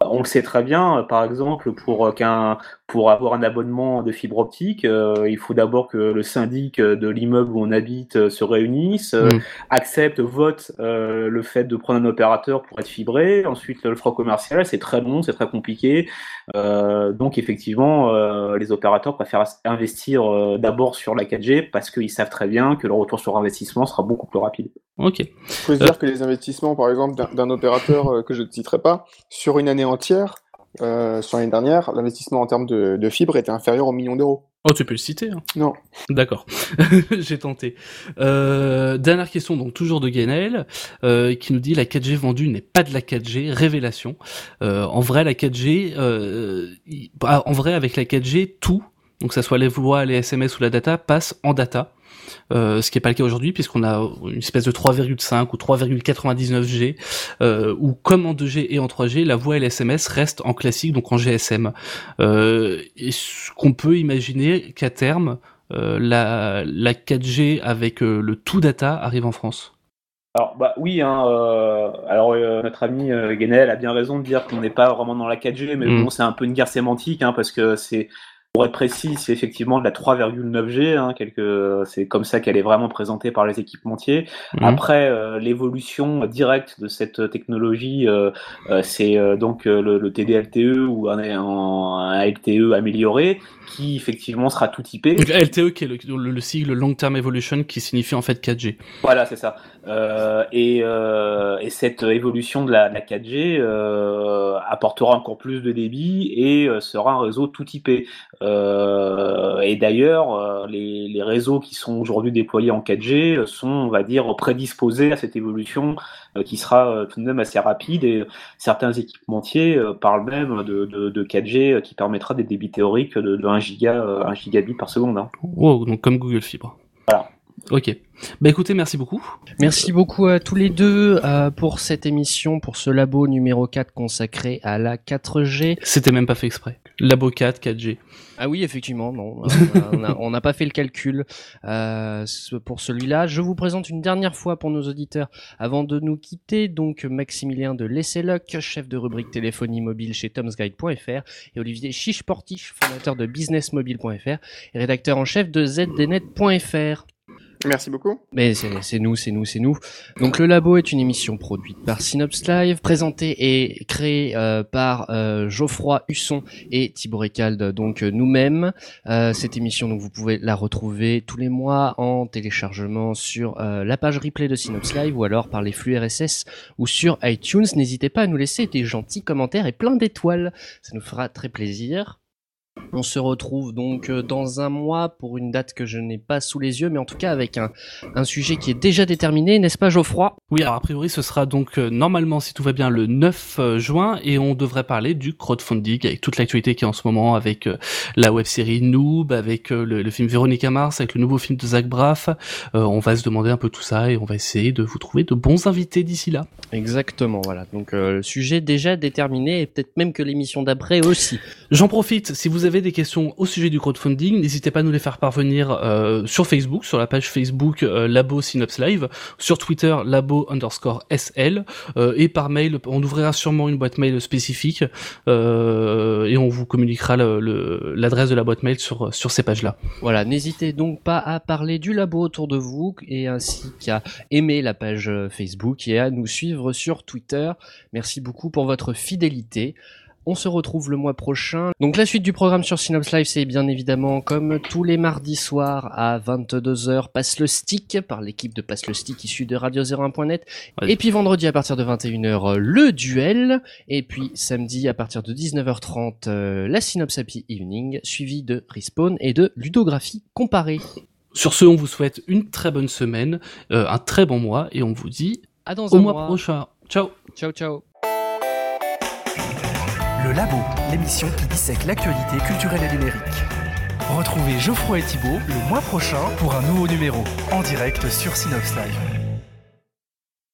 on le sait très bien, par exemple, pour qu'un pour avoir un abonnement de fibre optique, euh, il faut d'abord que le syndic de l'immeuble où on habite euh, se réunisse, euh, mm. accepte, vote le fait de prendre un opérateur pour être fibré. Ensuite, le froid commercial, c'est très long, c'est très compliqué. donc, effectivement, les opérateurs préfèrent investir d'abord sur la 4G parce qu'ils savent très bien que le retour sur investissement sera beaucoup plus rapide. Ok. Il faut se dire que les investissements, par exemple, d'un opérateur que je ne citerai pas, sur une année entière, euh, sur l'année dernière, l'investissement en termes de, de fibre était inférieur au million d'euros. Oh, tu peux le citer. Hein. Non. D'accord. (laughs) J'ai tenté. Euh, dernière question, donc toujours de Gainel, euh, qui nous dit la 4G vendue n'est pas de la 4G. Révélation. Euh, en vrai, la 4G, euh, ah, en vrai, avec la 4G, tout, donc ça soit les voix, les SMS ou la data, passe en data. Euh, ce qui n'est pas le cas aujourd'hui puisqu'on a une espèce de 3,5 ou 3,99G, euh, où comme en 2G et en 3G, la voix et l'SMS restent en classique, donc en GSM. Euh, et ce qu'on peut imaginer qu'à terme, euh, la, la 4G avec euh, le tout data arrive en France. Alors bah oui, hein, euh, alors notre ami euh, a bien raison de dire qu'on n'est pas vraiment dans la 4G, mais mm. bon c'est un peu une guerre sémantique hein, parce que c'est pour être précis, c'est effectivement de la 3,9G, hein, quelque... c'est comme ça qu'elle est vraiment présentée par les équipementiers. Mhm. Après, euh, l'évolution directe de cette technologie, euh, euh, c'est donc le, le, TD-LTE ou un, un, LTE amélioré, qui effectivement sera tout typé. Donc, LTE qui est le, le, sigle Long Term Evolution, qui signifie en fait 4G. Voilà, c'est ça. et, et, cette évolution de la, de la 4G apportera encore plus de débit et sera un réseau tout typé. Euh, et d'ailleurs, euh, les, réseaux qui sont aujourd'hui déployés en 4G sont, on va dire, prédisposés à cette évolution euh, qui sera tout de même assez rapide. Et certains équipementiers parlent même de, de, de, 4G qui permettra des débits théoriques de, de 1 giga, 1 gigabit par seconde. Hein. Wow, donc comme Google Fibre. Ok. Bah écoutez, merci beaucoup. Merci beaucoup à tous les deux euh, pour cette émission, pour ce labo numéro 4 consacré à la 4G. C'était même pas fait exprès. Labo 4, 4G. Ah oui, effectivement, non. (laughs) on n'a pas fait le calcul euh, pour celui-là. Je vous présente une dernière fois pour nos auditeurs avant de nous quitter. Donc Maximilien de Lesseloc, chef de rubrique téléphonie mobile chez tomsguide.fr et Olivier Chiche-Portiche, fondateur de businessmobile.fr et rédacteur en chef de zdnet.fr. Merci beaucoup. Mais c'est nous, c'est nous, c'est nous. Donc le labo est une émission produite par Synops Live, présentée et créée euh, par euh, Geoffroy Husson et Thibaut Recalde, donc euh, nous-mêmes. cette émission, donc vous pouvez la retrouver tous les mois en téléchargement sur la page replay de Synops Live ou alors par les flux RSS ou sur iTunes. N'hésitez pas à nous laisser des gentils commentaires et plein d'étoiles, ça nous fera très plaisir. On se retrouve donc euh, dans un mois pour une date que je n'ai pas sous les yeux, mais en tout cas avec un, un sujet qui est déjà déterminé, n'est-ce pas Geoffroy? Oui, alors a priori ce sera donc euh, normalement, si tout va bien, le 9 euh, juin, et on devrait parler du crowdfunding avec toute l'actualité qui est en ce moment, avec la web-série Noob, avec le, film Véronica Mars, avec le nouveau film de Zach Braff. on va se demander un peu tout ça et on va essayer de vous trouver de bons invités d'ici là. Exactement, voilà. Donc le sujet déjà déterminé et peut-être même que l'émission d'après aussi. J'en profite, si vous avez avez des questions au sujet du crowdfunding, n'hésitez pas à nous les faire parvenir euh, sur Facebook, sur la page Facebook euh, Labo Synops Live, sur Twitter Labo underscore SL, euh, et par mail, on ouvrira sûrement une boîte mail spécifique et on vous communiquera l'adresse de la boîte mail sur, sur ces pages-là. Voilà, n'hésitez donc pas à parler du labo autour de vous et ainsi qu'à aimer la page Facebook et à nous suivre sur Twitter. Merci beaucoup pour votre fidélité. On se retrouve le mois prochain. Donc la suite du programme sur Synops Live, c'est bien évidemment comme tous les mardis soirs à 22h, Passe le Stick par l'équipe de Passe le Stick issue de Radio01.net. Et puis vendredi à partir de 21h, le duel. Et puis samedi à partir de 19h30, euh, la Synops Happy Evening, suivi de Respawn et de ludographie comparée. Sur ce, on vous souhaite une très bonne semaine, euh, un très bon mois et on vous dit à dans au un mois mois. prochain. Ciao. Ciao ciao. Le Labo, l'émission qui dissèque l'actualité culturelle et numérique. Retrouvez Geoffroy et Thibault le mois prochain pour un nouveau numéro, en direct sur Synops Live.